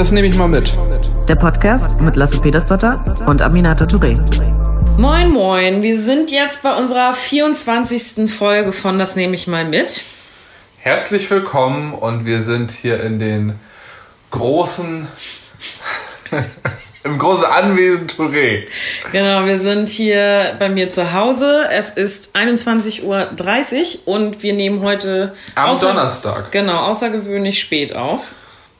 Das nehme ich mal mit. Der Podcast mit Lasse Petersdotter und Aminata Touré. Moin, moin. Wir sind jetzt bei unserer 24. Folge von Das nehme ich mal mit. Herzlich willkommen und wir sind hier in den großen, im großen Anwesen Touré. Genau, wir sind hier bei mir zu Hause. Es ist 21.30 Uhr und wir nehmen heute Am Donnerstag. Genau, außergewöhnlich spät auf.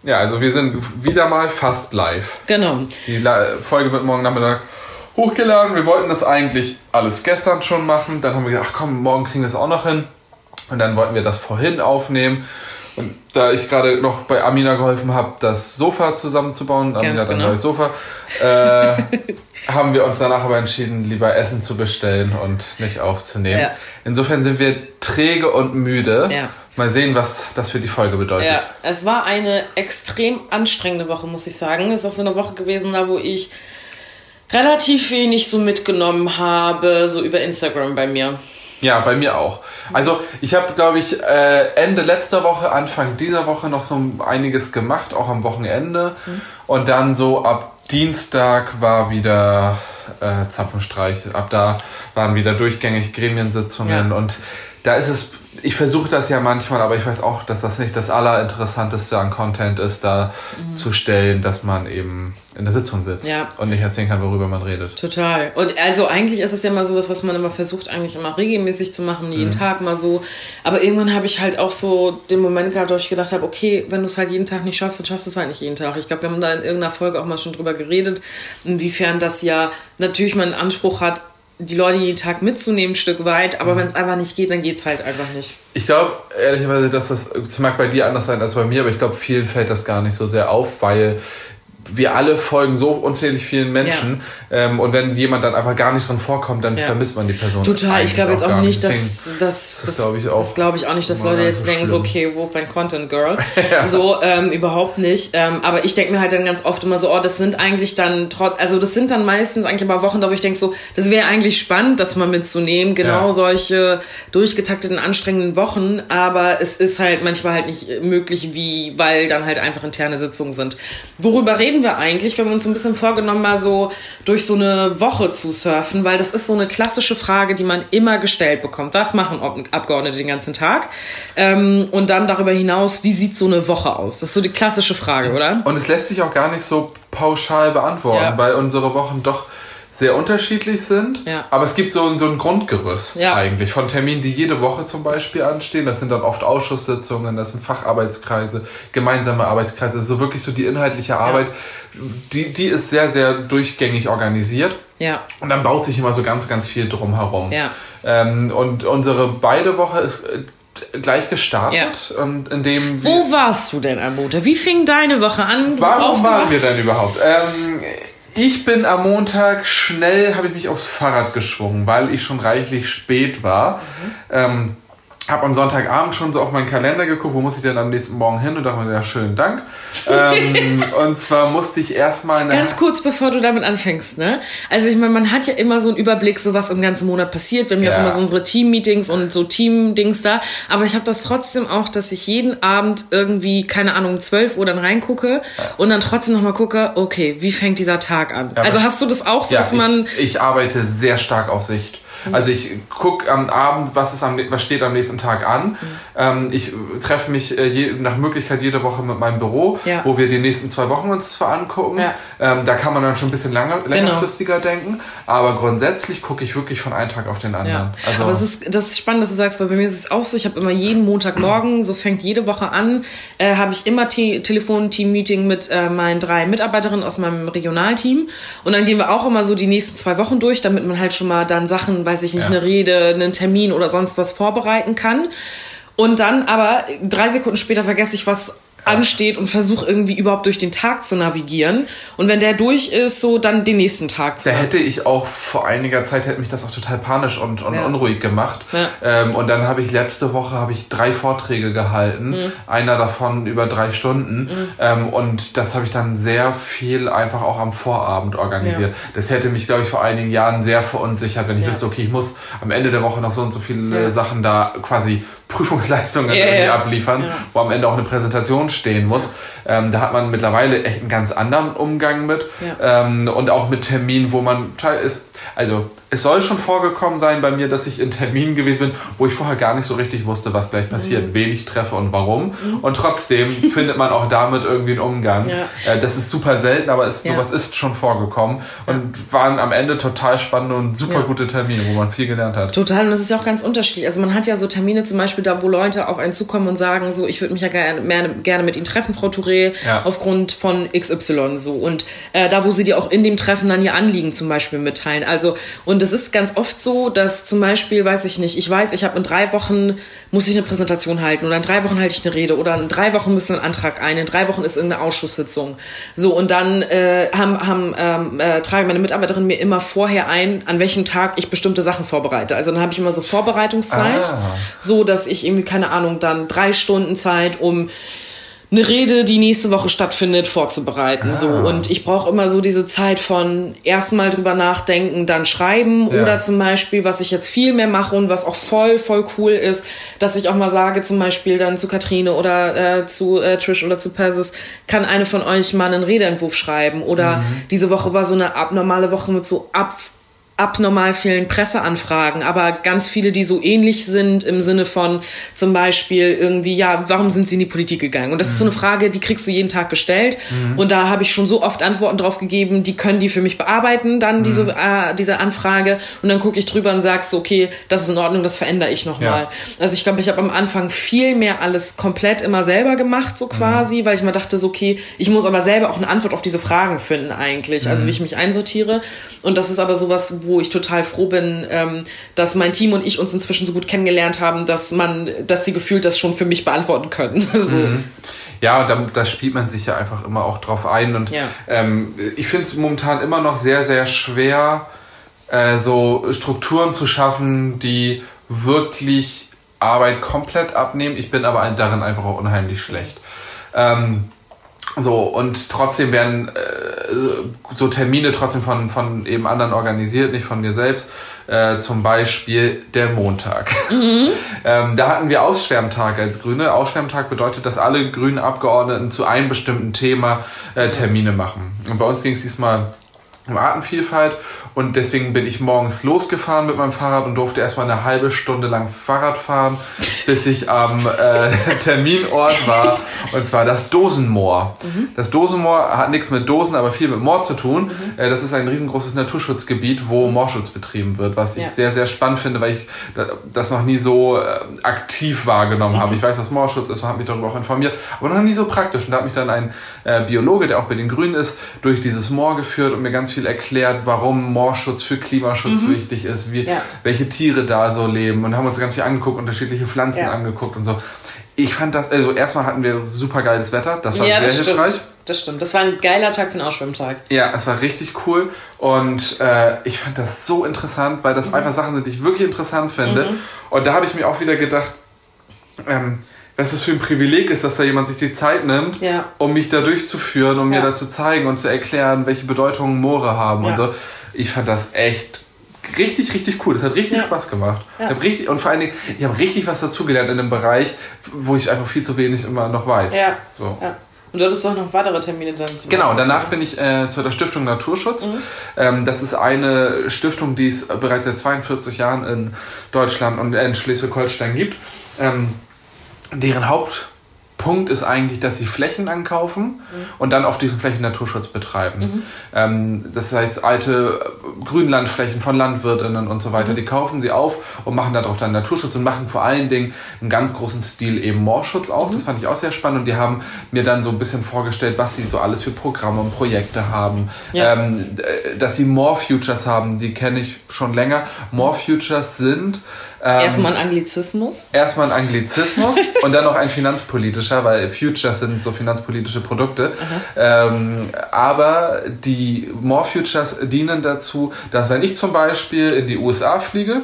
Ja, also wir sind wieder mal fast live. Genau. Die Folge wird morgen Nachmittag hochgeladen. Wir wollten das eigentlich alles gestern schon machen. Dann haben wir gedacht, ach komm, morgen kriegen wir es auch noch hin. Und dann wollten wir das vorhin aufnehmen. Und da ich gerade noch bei Amina geholfen habe, das Sofa zusammenzubauen, Amina hat ein genau. neues Sofa, äh, haben wir uns danach aber entschieden, lieber Essen zu bestellen und nicht aufzunehmen. Ja. Insofern sind wir träge und müde. Ja. Mal sehen, was das für die Folge bedeutet. Ja, es war eine extrem anstrengende Woche, muss ich sagen. Es ist auch so eine Woche gewesen, da wo ich relativ wenig so mitgenommen habe, so über Instagram bei mir. Ja, bei mir auch. Also ich habe, glaube ich, äh, Ende letzter Woche, Anfang dieser Woche noch so einiges gemacht, auch am Wochenende. Und dann so ab Dienstag war wieder äh, Zapfenstreich. Ab da waren wieder durchgängig Gremiensitzungen. Ja. Und da ist es, ich versuche das ja manchmal, aber ich weiß auch, dass das nicht das Allerinteressanteste an Content ist, da zu stellen, dass man eben in der Sitzung sitzt Ja. und nicht erzählen kann, worüber man redet. Total. Und also eigentlich ist es ja immer sowas, was man immer versucht, eigentlich immer regelmäßig zu machen, jeden Tag mal so. Aber irgendwann habe ich halt auch so den Moment gehabt, wo ich gedacht habe, okay, wenn du es halt jeden Tag nicht schaffst, dann schaffst du es halt nicht jeden Tag. Ich glaube, wir haben da in irgendeiner Folge auch mal schon drüber geredet, inwiefern das ja natürlich man einen Anspruch hat, die Leute jeden Tag mitzunehmen, ein Stück weit, aber wenn es einfach nicht geht, dann geht es halt einfach nicht. Ich glaube ehrlicherweise, dass das, das mag bei dir anders sein als bei mir, aber ich glaube, vielen fällt das gar nicht so sehr auf, weil wir alle folgen so unzählig vielen Menschen ähm, und wenn jemand dann einfach gar nicht dran vorkommt, dann Ja. vermisst man die Person. Total, ich glaube jetzt auch nicht, dass Deswegen- das, das glaube ich auch das glaube ich auch nicht, dass immer Leute jetzt so denken, so, okay, wo ist dein Content, Girl? Ja. So, ähm, überhaupt nicht. Ähm, aber ich denke mir halt dann ganz oft immer so, oh, das sind eigentlich dann trotz, also das sind dann meistens eigentlich aber Wochen, da wo ich denke so, das wäre eigentlich spannend, das mal mitzunehmen, genau Ja. solche durchgetakteten, anstrengenden Wochen, aber es ist halt manchmal halt nicht möglich, wie, weil dann halt einfach interne Sitzungen sind. Worüber reden wir eigentlich? Wir haben uns ein bisschen vorgenommen, mal so durch so eine Woche zu surfen, weil das ist so eine klassische Frage, die man immer gestellt bekommt. Was machen Abgeordnete den ganzen Tag? Ähm, und dann darüber hinaus, wie sieht so eine Woche aus? Das ist so die klassische Frage, oder? Und es lässt sich auch gar nicht so pauschal beantworten, Ja. weil unsere Wochen doch sehr unterschiedlich sind. Ja. Aber es gibt so, so ein Grundgerüst Ja. eigentlich von Terminen, die jede Woche zum Beispiel anstehen. Das sind dann oft Ausschusssitzungen, das sind Facharbeitskreise, gemeinsame Arbeitskreise. Das ist so wirklich so die inhaltliche Arbeit. Die, die ist sehr, sehr durchgängig organisiert. Ja. Und dann baut sich immer so ganz, ganz viel drumherum. Ja. Ähm, und unsere beide Woche ist äh, gleich gestartet. Und indem wir- Wo warst du denn am Montag? Wie fing deine Woche an? Du Warum waren wir denn überhaupt? Ähm, ich bin am Montag schnell, habe ich mich aufs Fahrrad geschwungen, weil ich schon reichlich spät war. Ähm, habe am Sonntagabend schon so auf meinen Kalender geguckt, wo muss ich denn am nächsten Morgen hin und dachte mir, ja, schönen Dank. ähm, und zwar musste ich erstmal Ganz kurz, bevor du damit anfängst, ne? Also ich meine, man hat ja immer so einen Überblick, so was im ganzen Monat passiert. Wir haben ja, Ja. immer so unsere Team-Meetings und so Team-Dings da. Aber ich habe das trotzdem auch, dass ich jeden Abend irgendwie, keine Ahnung, um 12 Uhr dann reingucke und dann trotzdem nochmal gucke, okay, wie fängt dieser Tag an? Ja, also hast du das auch so, Ja, dass man... ich, ich arbeite sehr stark auf Sicht. Also ich gucke am Abend, was, ist am, was steht am nächsten Tag an. Ähm, ich treffe mich äh, je, nach Möglichkeit jede Woche mit meinem Büro, Ja. wo wir die nächsten zwei Wochen uns zwar angucken. Ja. Ähm, da kann man dann schon ein bisschen langer, längerfristiger denken. Aber grundsätzlich gucke ich wirklich von einem Tag auf den anderen. Ja, Also, aber es ist, das ist spannend, dass du sagst, weil bei mir ist es auch so, ich habe immer jeden Montagmorgen, so fängt jede Woche an, äh, habe ich immer Te Telefon-Team-Meeting mit äh, meinen drei Mitarbeiterinnen aus meinem Regionalteam und dann gehen wir auch immer so die nächsten zwei Wochen durch, damit man halt schon mal dann Sachen, weiß ich nicht, Ja. eine Rede, einen Termin oder sonst was vorbereiten kann. Und dann aber drei Sekunden später vergesse ich, was ansteht und versuche irgendwie überhaupt durch den Tag zu navigieren. Und wenn der durch ist, so dann den nächsten Tag zu Da machen. hätte ich auch vor einiger Zeit hätte mich das auch total panisch und, und Ja. unruhig gemacht. Ja. Ähm, und dann habe ich letzte Woche habe ich drei Vorträge gehalten, Mhm. einer davon über drei Stunden. Ähm, und das habe ich dann sehr viel einfach auch am Vorabend organisiert. Das hätte mich, glaube ich, vor einigen Jahren sehr verunsichert, wenn ich Ja. wüsste, okay, ich muss am Ende der Woche noch so und so viele Ja. Sachen da quasi Prüfungsleistungen Ja, irgendwie abliefern, Ja. wo am Ende auch eine Präsentation stehen muss. Ähm, da hat man mittlerweile echt einen ganz anderen Umgang mit. Ähm, und auch mit Terminen, wo man teil ist. Also es soll schon vorgekommen sein bei mir, dass ich in Terminen gewesen bin, wo ich vorher gar nicht so richtig wusste, was gleich passiert, Mhm. wen ich treffe und warum. Und trotzdem findet man auch damit irgendwie einen Umgang. Ja. Äh, das ist super selten, aber es, Ja. sowas ist schon vorgekommen und waren am Ende total spannende und super Ja. gute Termine, wo man viel gelernt hat. Total, und das ist ja auch ganz unterschiedlich. Also man hat ja so Termine zum Beispiel da, wo Leute auf einen zukommen und sagen, so, ich würde mich ja gerne, mehr, gerne mit Ihnen treffen, Frau Touré, aufgrund von XY so. Und äh, da, wo sie dir auch in dem Treffen dann ihr Anliegen zum Beispiel mitteilen. Also, und es ist ganz oft so, dass zum Beispiel, weiß ich nicht, ich weiß, ich habe in drei Wochen, muss ich eine Präsentation halten oder in drei Wochen halte ich eine Rede oder in drei Wochen müssen ein Antrag ein, in drei Wochen ist irgendeine Ausschusssitzung. So, und dann äh, haben, haben ähm, äh, tragen meine Mitarbeiterinnen mir immer vorher ein, an welchem Tag ich bestimmte Sachen vorbereite. Also dann habe ich immer so Vorbereitungszeit, Ah. so dass ich irgendwie, keine Ahnung, dann drei Stunden Zeit, um eine Rede, die nächste Woche stattfindet, vorzubereiten. So. Ah. Und ich brauche immer so diese Zeit von erstmal drüber nachdenken, dann schreiben Ja. oder zum Beispiel, was ich jetzt viel mehr mache und was auch voll, voll cool ist, dass ich auch mal sage, zum Beispiel dann zu Katrine oder äh, zu äh, Trish oder zu Persis, kann eine von euch mal einen Redeentwurf schreiben? Oder Mhm. diese Woche war so eine abnormale Woche mit so ab abnormal vielen Presseanfragen, aber ganz viele, die so ähnlich sind im Sinne von zum Beispiel irgendwie, ja, warum sind sie in die Politik gegangen? Und das ist so eine Frage, die kriegst du jeden Tag gestellt. Und da habe ich schon so oft Antworten drauf gegeben, die können die für mich bearbeiten, dann diese, äh, diese Anfrage. Und dann gucke ich drüber und sag so, okay, das ist in Ordnung, das verändere ich nochmal. Ja. Also ich glaube, ich habe am Anfang viel mehr alles komplett immer selber gemacht, so quasi, weil ich mir dachte, so, okay, ich muss aber selber auch eine Antwort auf diese Fragen finden eigentlich, also wie ich mich einsortiere. Und das ist aber sowas, wo ich total froh bin, ähm, dass mein Team und ich uns inzwischen so gut kennengelernt haben, dass man, dass sie gefühlt das schon für mich beantworten können. so. Ja, und da, da spielt man sich ja einfach immer auch drauf ein. Und Ja. ähm, ich finde es momentan immer noch sehr, sehr schwer, äh, so Strukturen zu schaffen, die wirklich Arbeit komplett abnehmen. Ich bin aber darin einfach auch unheimlich schlecht. Ähm, so, und trotzdem werden äh, so Termine trotzdem von, von eben anderen organisiert, nicht von mir selbst. Äh, zum Beispiel der Montag. ähm, da hatten wir Ausschwärmtag als Grüne. Ausschwärmtag bedeutet, dass alle grünen Abgeordneten zu einem bestimmten Thema äh, Termine machen. Und bei uns ging es diesmal um Artenvielfalt und deswegen bin ich morgens losgefahren mit meinem Fahrrad und durfte erstmal eine halbe Stunde lang Fahrrad fahren, bis ich am äh, Terminort war und zwar das Dosenmoor. Das Dosenmoor hat nichts mit Dosen, aber viel mit Moor zu tun. Äh, das ist ein riesengroßes Naturschutzgebiet, wo Moorschutz betrieben wird, was ich Ja. sehr, sehr spannend finde, weil ich das noch nie so äh, aktiv wahrgenommen habe. Ich weiß, was Moorschutz ist und habe mich darüber auch informiert, aber noch nie so praktisch. Und da hat mich dann ein äh, Biologe, der auch bei den Grünen ist, durch dieses Moor geführt und mir ganz viel erklärt, warum Moorschutz für Klimaschutz wichtig ist, wie, Ja. welche Tiere da so leben und haben uns ganz viel angeguckt, unterschiedliche Pflanzen Ja. angeguckt und so. Ich fand das, also erstmal hatten wir super geiles Wetter, das war Ja, sehr das hilfreich. stimmt. Das stimmt. Das war ein geiler Tag für einen Ausschwimmtag. Ja, es war richtig cool und äh, ich fand das so interessant, weil das Mhm. einfach Sachen sind, die ich wirklich interessant finde. Und da habe ich mir auch wieder gedacht, ähm, dass es für ein Privileg ist, dass da jemand sich die Zeit nimmt, Ja. um mich da durchzuführen, um Ja. mir da zu zeigen und zu erklären, welche Bedeutung Moore haben Ja. und so. Ich fand das echt richtig, richtig cool. Das hat richtig Ja. Spaß gemacht. Ja. Ich hab richtig, und vor allen Dingen, ich habe richtig was dazugelernt in einem Bereich, wo ich einfach viel zu wenig immer noch weiß. Ja. So. ja. Und du hattest doch noch weitere Termine dann zum Genau, Beispiel. danach bin ich äh, zu der Stiftung Naturschutz. Mhm. Ähm, das ist eine Stiftung, die es bereits seit 42 Jahren in Deutschland und in Schleswig-Holstein gibt. Ähm, deren Hauptpunkt ist eigentlich, dass sie Flächen ankaufen Mhm. und dann auf diesen Flächen Naturschutz betreiben. Ähm, das heißt, alte Grünlandflächen von Landwirtinnen und so Mhm. weiter, die kaufen sie auf und machen darauf dann Naturschutz und machen vor allen Dingen im ganz großen Stil eben Moorschutz auch. Mhm. Das fand ich auch sehr spannend und die haben mir dann so ein bisschen vorgestellt, was sie so alles für Programme und Projekte haben. Ja. Ähm, äh, dass sie More Futures haben, die kenne ich schon länger. More Futures sind ähm, Erstmal ein Anglizismus. Erstmal ein Anglizismus und dann noch ein finanzpolitischer, weil Futures sind so finanzpolitische Produkte. Ähm, aber die More Futures dienen dazu, dass wenn ich zum Beispiel in die USA fliege,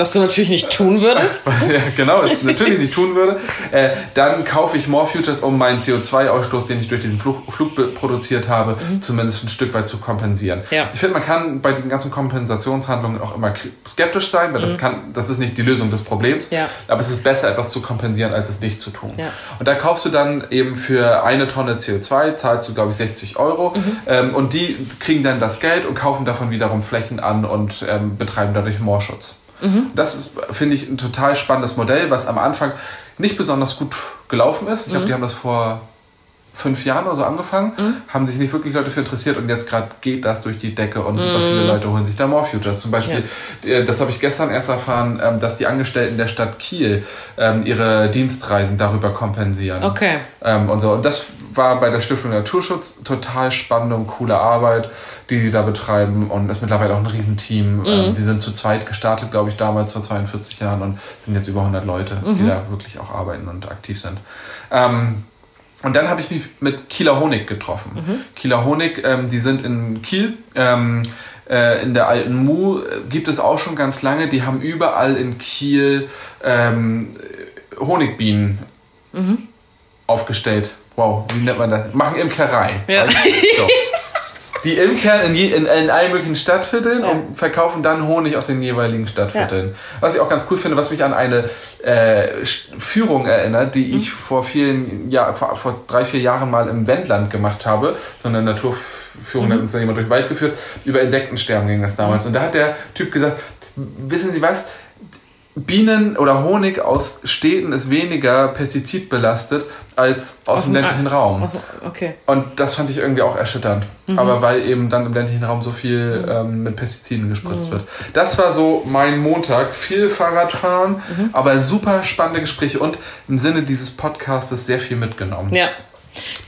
Was du natürlich nicht tun würdest. ja, genau, es natürlich nicht tun würde, äh, dann kaufe ich More Futures, um meinen CO2-Ausstoß, den ich durch diesen Flug, Flug produziert habe, zumindest ein Stück weit zu kompensieren. Ja. Ich finde, man kann bei diesen ganzen Kompensationshandlungen auch immer skeptisch sein, weil das, kann, das ist nicht die Lösung des Problems. Ja. Aber es ist besser, etwas zu kompensieren, als es nicht zu tun. Ja. Und da kaufst du dann eben für eine Tonne CO2, zahlst du, glaube ich, 60 Euro. Ähm, und die kriegen dann das Geld und kaufen davon wiederum Flächen an und ähm, betreiben dadurch Moorschutz. Das ist, finde ich, ein total spannendes Modell, was am Anfang nicht besonders gut gelaufen ist. Ich glaube, die haben das vor fünf Jahren oder so angefangen, haben sich nicht wirklich Leute für interessiert und jetzt gerade geht das durch die Decke und super viele Leute holen sich da More Futures. Zum Beispiel, äh, das habe ich gestern erst erfahren, ähm, dass die Angestellten der Stadt Kiel ähm, ihre Dienstreisen darüber kompensieren. Okay. Ähm, und so. Und das war bei der Stiftung Naturschutz total spannende und coole Arbeit, die sie da betreiben und ist mittlerweile auch ein Riesenteam. Ähm, die sind zu zweit gestartet, glaube ich, damals vor 42 Jahren und sind jetzt über 100 Leute, die da wirklich auch arbeiten und aktiv sind. Ähm, und dann habe ich mich mit Kieler Honig getroffen. Kieler Honig, ähm, die sind in Kiel. Ähm, äh, in der alten Mu gibt es auch schon ganz lange. Die haben überall in Kiel ähm, Honigbienen aufgestellt. Wow, wie nennt man das? Machen Imkerei. Ja. So. Die imkern in, je, in, in allen möglichen Stadtvierteln und verkaufen dann Honig aus den jeweiligen Stadtvierteln. Was ich auch ganz cool finde, was mich an eine äh, Führung erinnert, die ich vor vielen Jahren, vor, vor drei, vier Jahren mal im Wendland gemacht habe. So eine Naturführung, da hat uns da jemand durch den Wald geführt. Über Insektensterben ging das damals. Und da hat der Typ gesagt, wissen Sie was? Bienen oder Honig aus Städten ist weniger pestizidbelastet als aus, dem dem ländlichen A- Raum. aus Okay. Und das fand ich irgendwie auch erschütternd. Aber weil eben dann im ländlichen Raum so viel ähm, mit Pestiziden gespritzt wird. Das war so mein Montag. Viel Fahrradfahren, aber super spannende Gespräche und im Sinne dieses Podcastes sehr viel mitgenommen. Ja.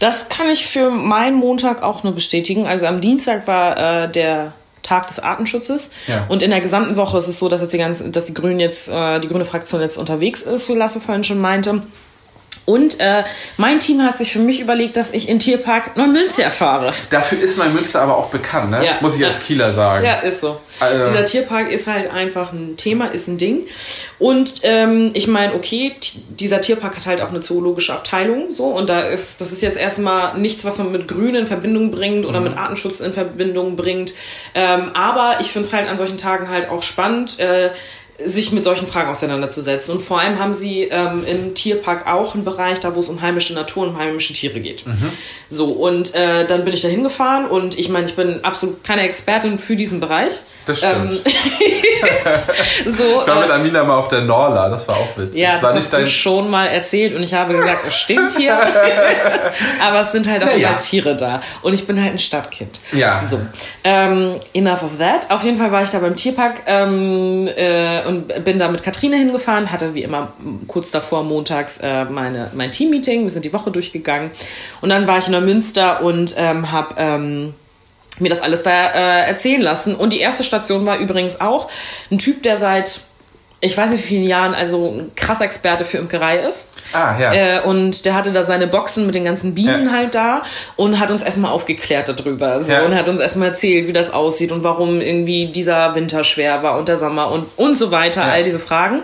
Das kann ich für meinen Montag auch nur bestätigen. Also am Dienstag war äh, der Tag des Artenschutzes. Ja. Und in der gesamten Woche ist es so, dass jetzt die ganze, dass die Grünen jetzt, äh, die grüne Fraktion jetzt unterwegs ist, wie Lasse vorhin schon meinte. Und äh, mein Team hat sich für mich überlegt, dass ich in Tierpark Neumünster fahre. Dafür ist Neumünster aber auch bekannt, ne? Ja. muss ich als Ja. Kieler sagen. Ja, ist so. Also- Dieser Tierpark ist halt einfach ein Thema, ist ein Ding. Und ähm, ich meine, okay, dieser Tierpark hat halt auch eine zoologische Abteilung, so und da ist, das ist jetzt erstmal nichts, was man mit Grün in Verbindung bringt oder mit Artenschutz in Verbindung bringt. Ähm, aber ich finde es halt an solchen Tagen halt auch spannend. Äh, sich mit solchen Fragen auseinanderzusetzen. Und vor allem haben sie ähm, im Tierpark auch einen Bereich, da wo es um heimische Natur und um heimische Tiere geht. So, und äh, dann bin ich da hingefahren und ich meine, ich bin absolut keine Expertin für diesen Bereich. Das stimmt. so, Ich war mit äh, Amina mal auf der Norla, das war auch witzig. ja, das nicht hast du dein- schon mal erzählt und ich habe gesagt, es stimmt hier. Aber es sind halt auch Naja. Tiere da. Und ich bin halt ein Stadtkind. Ja. So. Ähm, enough of that. Auf jeden Fall war ich da beim Tierpark ähm, äh, und bin da mit Katrine hingefahren, hatte wie immer kurz davor montags äh, meine, mein Teammeeting. Wir sind die Woche durchgegangen. Und dann war ich in Neumünster und ähm, habe ähm, mir das alles da äh, erzählen lassen. Und die erste Station war übrigens auch ein Typ, der seit ich weiß nicht wie vielen Jahren also ein krasser Experte für Imkerei ist. Ah, ja. Äh, und der hatte da seine Boxen mit den ganzen Bienen Ja. halt da und hat uns erstmal aufgeklärt darüber. So, Ja. Und hat uns erstmal erzählt, wie das aussieht und warum irgendwie dieser Winter schwer war und der Sommer und, und so weiter, Ja. all diese Fragen.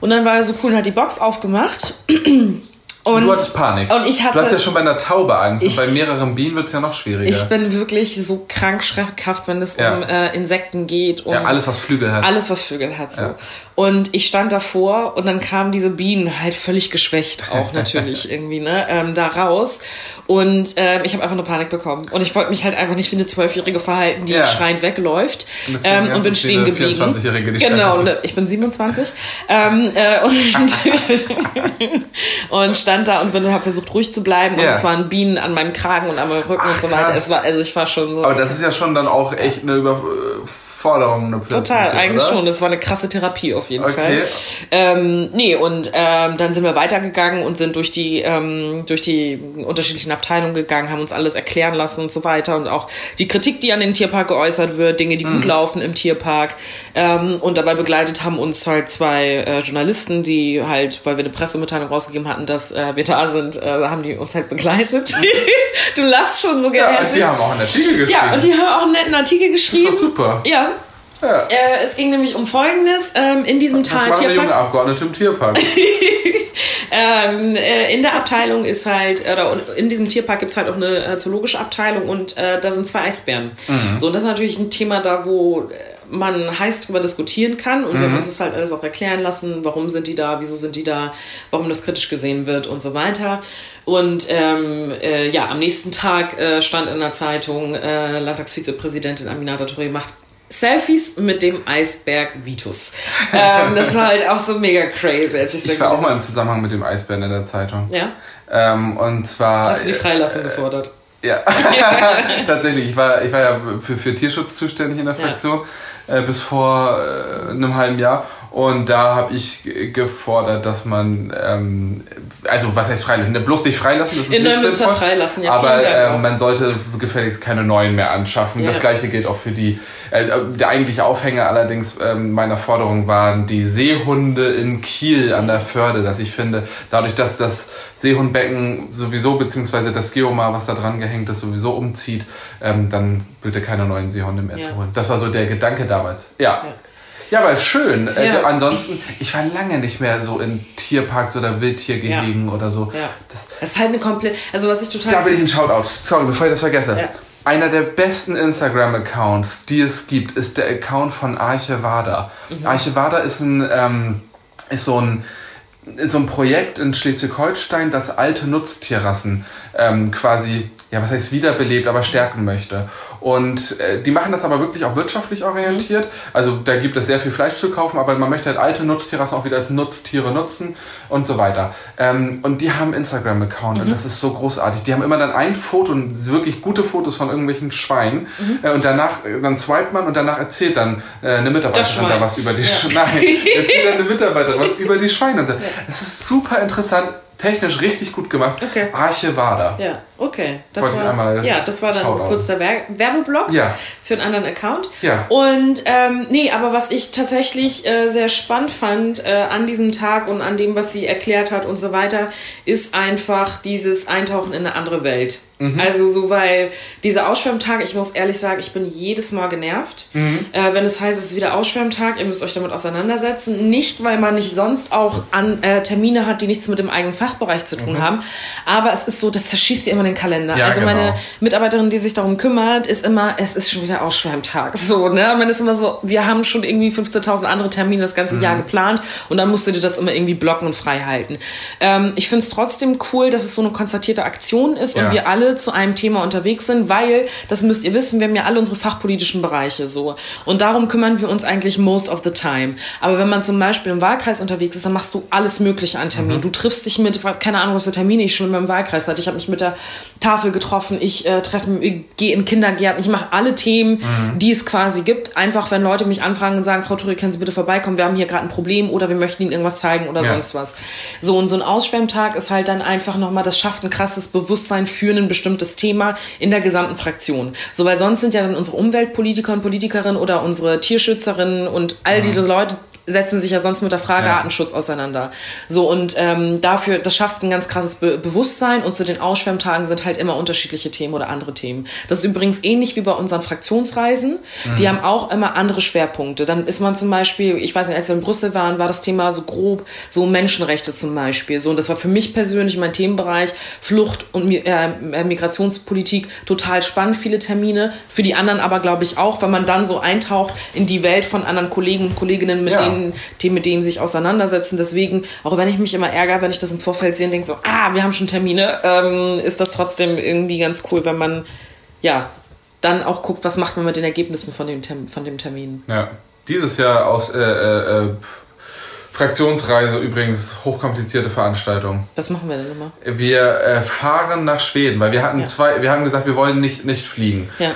Und dann war er so cool und hat die Box aufgemacht. Und du hattest Panik. Und ich hatte. du hast ja schon bei einer Taube Angst Ich- und bei mehreren Bienen wird es ja noch schwieriger. ich bin wirklich so krank schreckhaft, wenn es Ja. um äh, Insekten geht. Um ja, alles, was Flügel hat. alles, was Vögel hat, so. Ja. Und ich stand davor und dann kamen diese Bienen halt völlig geschwächt auch natürlich irgendwie, ne, ähm, da raus. Und ähm, ich habe einfach eine Panik bekommen. Und ich wollte mich halt einfach nicht wie eine Zwölfjährige verhalten, die Ja. schreiend wegläuft. Und Ähm, hast und bin stehen geblieben. 24-Jährige, die Genau, ne, ich bin 27. ähm, äh, und, und stand da und bin habe versucht ruhig zu bleiben. Und Ja. es waren Bienen an meinem Kragen und an meinem Rücken und so weiter. krass. Es war, also ich war schon so. Aber das ist ja schon dann auch echt eine Überforderung. Eine Total, eigentlich oder? schon. Das war eine krasse Therapie auf jeden Okay. Fall. Ähm, nee, und ähm, dann sind wir weitergegangen und sind durch die, ähm, durch die unterschiedlichen Abteilungen gegangen, haben uns alles erklären lassen und so weiter. Und auch die Kritik, die an den Tierpark geäußert wird, Dinge, die Mhm. gut laufen im Tierpark. Ähm, und dabei begleitet haben uns halt zwei äh, Journalisten, die halt, weil wir eine Pressemitteilung rausgegeben hatten, dass äh, wir da sind, äh, haben die uns halt begleitet. du lachst schon so Ja, gehässig. die haben auch einen Artikel geschrieben. Ja, und die haben auch einen netten Artikel geschrieben. super. Ja. Ja. Äh, es ging nämlich um Folgendes. Ähm, in diesem Tal junge Tierpark. Abgeordnete im Tierpark? Ähm, äh, in der Abteilung ist halt, oder in diesem Tierpark gibt es halt auch eine zoologische Abteilung und äh, da sind zwei Eisbären. So, und das ist natürlich ein Thema da, wo man heiß drüber diskutieren kann und wir haben uns das halt alles auch erklären lassen, warum sind die da, wieso sind die da, warum das kritisch gesehen wird und so weiter. Und ähm, äh, ja, am nächsten Tag äh, stand in der Zeitung, äh, Landtagsvizepräsidentin Aminata Touré macht Selfies mit dem Eisberg Vitus. ähm, das war halt auch so mega crazy, als ich Ich war auch mal im Zusammenhang mit dem Eisbären in der Zeitung. Ja? Ähm, und zwar. Hast du die Freilassung gefordert? Ja, tatsächlich. Ich war, ich war ja für, für Tierschutz zuständig in der Ja. Fraktion äh, bis vor äh, einem halben Jahr. Und da habe ich gefordert, dass man, ähm, also was heißt freilassen? Ne, Bloß nicht freilassen, das ist In nicht Neumünster freilassen, ja, Aber äh, man sollte gefälligst keine neuen mehr anschaffen. Ja. Das gleiche gilt auch für die, äh, der eigentliche Aufhänger allerdings ähm, meiner Forderung waren die Seehunde in Kiel an der Förde, dass ich finde, dadurch, dass das Seehundbecken sowieso, beziehungsweise das Geomar, was da dran gehängt ist, sowieso umzieht, ähm, dann bitte keine neuen Seehunde mehr Ja. zu holen. Das war so der Gedanke damals. Ja. Ja. Ja, aber schön. Äh, Ja. ansonsten, ich war lange nicht mehr so in Tierparks oder Wildtiergehegen oder so. Ja. Das, Das ist halt eine komplett. Also, was ich total. da will ich einen Shoutout. Sorry, bevor ich das vergesse. Ja. Einer der besten Instagram-Accounts, die es gibt, ist der Account von Arche Wader. Mhm. Arche Wader ist ein, ähm, ist so ein, so ein Projekt in Schleswig-Holstein, das alte Nutztierrassen ähm, quasi, ja, was heißt wiederbelebt, aber stärken möchte. Und äh, die machen das aber wirklich auch wirtschaftlich orientiert. Also da gibt es sehr viel Fleisch zu kaufen, aber man möchte halt alte Nutztierrassen auch wieder als Nutztiere nutzen und so weiter. Ähm, und die haben einen Instagram-Account und das ist so großartig. Die haben immer dann ein Foto und wirklich gute Fotos von irgendwelchen Schweinen äh, und danach, äh, dann swipet man und danach erzählt dann äh, eine Mitarbeiterin da was über die Sch Nein, erzählt dann eine Mitarbeiterin was über die Schweine. Und so. Das ist super interessant, technisch richtig gut gemacht. Okay. Arche Wader. Ja, okay. Das Wollte ich war, ja, das war dann Shoutout. kurz der Wer Werbeblock Ja. Für einen anderen Account. Ja. Und ähm, nee, aber was ich tatsächlich äh, sehr spannend fand äh, an diesem Tag und an dem, was sie erklärt hat und so weiter, ist einfach dieses Eintauchen in eine andere Welt. Mhm. Also so, weil diese Ausschwemmtage, ich muss ehrlich sagen, ich bin jedes Mal genervt, Mhm. äh, wenn es heißt, es ist wieder Ausschwemmtag, ihr müsst euch damit auseinandersetzen. Nicht, weil man nicht sonst auch an äh, Termine hat, die nichts mit dem eigenen Fachbereich zu tun haben, aber es ist so, das zerschießt ihr immer den Kalender. Mhm. Ja, also genau. meine Mitarbeiterin, die sich darum kümmert, ist immer, es ist schon wieder Ausschwemmtag. So, ne? Man ist immer so, wir haben schon irgendwie 15.000 andere Termine das ganze Mhm. Jahr geplant und dann musst du dir das immer irgendwie blocken und frei halten. Ähm, ich finde es trotzdem cool, dass es so eine konstatierte Aktion ist und Ja. wir alle zu einem Thema unterwegs sind, weil, das müsst ihr wissen, wir haben ja alle unsere fachpolitischen Bereiche so. Und darum kümmern wir uns eigentlich most of the time. Aber wenn man zum Beispiel im Wahlkreis unterwegs ist, dann machst du alles Mögliche an Mhm. Terminen. Du triffst dich mit, keine Ahnung, was für Termine ich schon in meinem Wahlkreis hatte. Ich habe mich mit der Tafel getroffen, ich äh, treffe, gehe in Kindergärten, ich mache alle Themen, Mhm. die es quasi gibt. Einfach, wenn Leute mich anfragen und sagen, Frau Turi, können Sie bitte vorbeikommen, wir haben hier gerade ein Problem oder wir möchten Ihnen irgendwas zeigen oder Ja. sonst was. So, und so ein Ausschwemmtag ist halt dann einfach nochmal, das schafft ein krasses Bewusstsein für ein bestimmtes Thema in der gesamten Fraktion. So, weil sonst sind ja dann unsere Umweltpolitiker und Politikerinnen oder unsere Tierschützerinnen und all diese Leute, setzen sich ja sonst mit der Frage Ja. Artenschutz auseinander. So und ähm, dafür, das schafft ein ganz krasses Be Bewusstsein und zu den Ausschwemmtagen sind halt immer unterschiedliche Themen oder andere Themen. Das ist übrigens ähnlich wie bei unseren Fraktionsreisen. Die haben auch immer andere Schwerpunkte. Dann ist man zum Beispiel, ich weiß nicht, als wir in Brüssel waren, war das Thema so grob so Menschenrechte zum Beispiel. So und das war für mich persönlich mein Themenbereich Flucht und äh, äh, Migrationspolitik total spannend, viele Termine. Für die anderen aber glaube ich auch, weil man dann so eintaucht in die Welt von anderen Kollegen und Kolleginnen, mit Ja. denen Themen, mit denen sich auseinandersetzen. Deswegen, auch wenn ich mich immer ärgere, wenn ich das im Vorfeld sehe und denke so, ah, wir haben schon Termine, ähm, ist das trotzdem irgendwie ganz cool, wenn man, ja, dann auch guckt, was macht man mit den Ergebnissen von dem, Term von dem Termin. Ja. Dieses Jahr aus äh, äh, äh, Fraktionsreise übrigens hochkomplizierte Veranstaltung. Was machen wir denn immer? Wir äh, fahren nach Schweden, weil wir hatten Ja. zwei, wir haben gesagt, wir wollen nicht, nicht fliegen. Ja.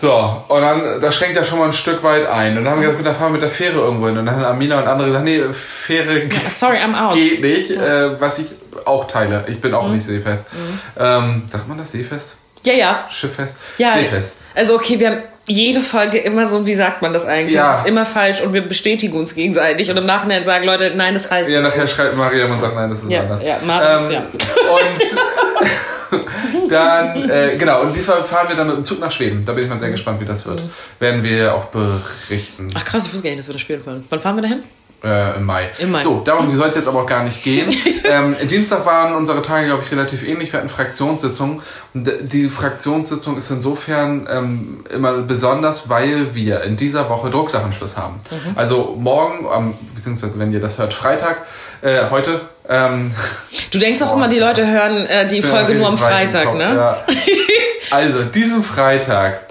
So, und dann, das schränkt ja schon mal ein Stück weit ein. Und dann haben wir gesagt, gut, dann fahren wir mit der Fähre irgendwo hin. Und dann haben Amina und andere gesagt, nee, Fähre Sorry, I'm out. geht nicht, äh, was ich auch teile. Ich bin Mhm. auch nicht seefest. Ähm, sagt man das seefest? Ja, ja. Schifffest? Ja, Seefest. also okay, wir haben jede Folge immer so, wie sagt man das eigentlich? Ja. Das ist immer falsch und wir bestätigen uns gegenseitig und im Nachhinein sagen Leute, nein, das heißt Ja, nachher schreibt Mariam und sagt, nein, das ist Ja, anders. ja, Marius, ja. Und Dann, äh, genau, und diesmal fahren wir dann mit dem Zug nach Schweden. Da bin ich mal sehr gespannt, wie das wird. Werden wir auch berichten. Ach krass, ich wusste gar nicht, dass wir nach Schweden fahren. Wann fahren wir dahin? Äh, Im Mai. Im Mai. So, darum soll es jetzt aber auch gar nicht gehen. ähm, Dienstag waren unsere Tage, glaube ich, relativ ähnlich. Wir hatten Fraktionssitzungen. Und die Fraktionssitzung ist insofern ähm, immer besonders, weil wir in dieser Woche Drucksachenschluss haben. Mhm. Also morgen, ähm, beziehungsweise wenn ihr das hört, Freitag, äh, heute. Ähm, Du denkst auch immer, die Leute hören äh, die Folge nur am Freitag, ne? Ja. Also, diesen Freitag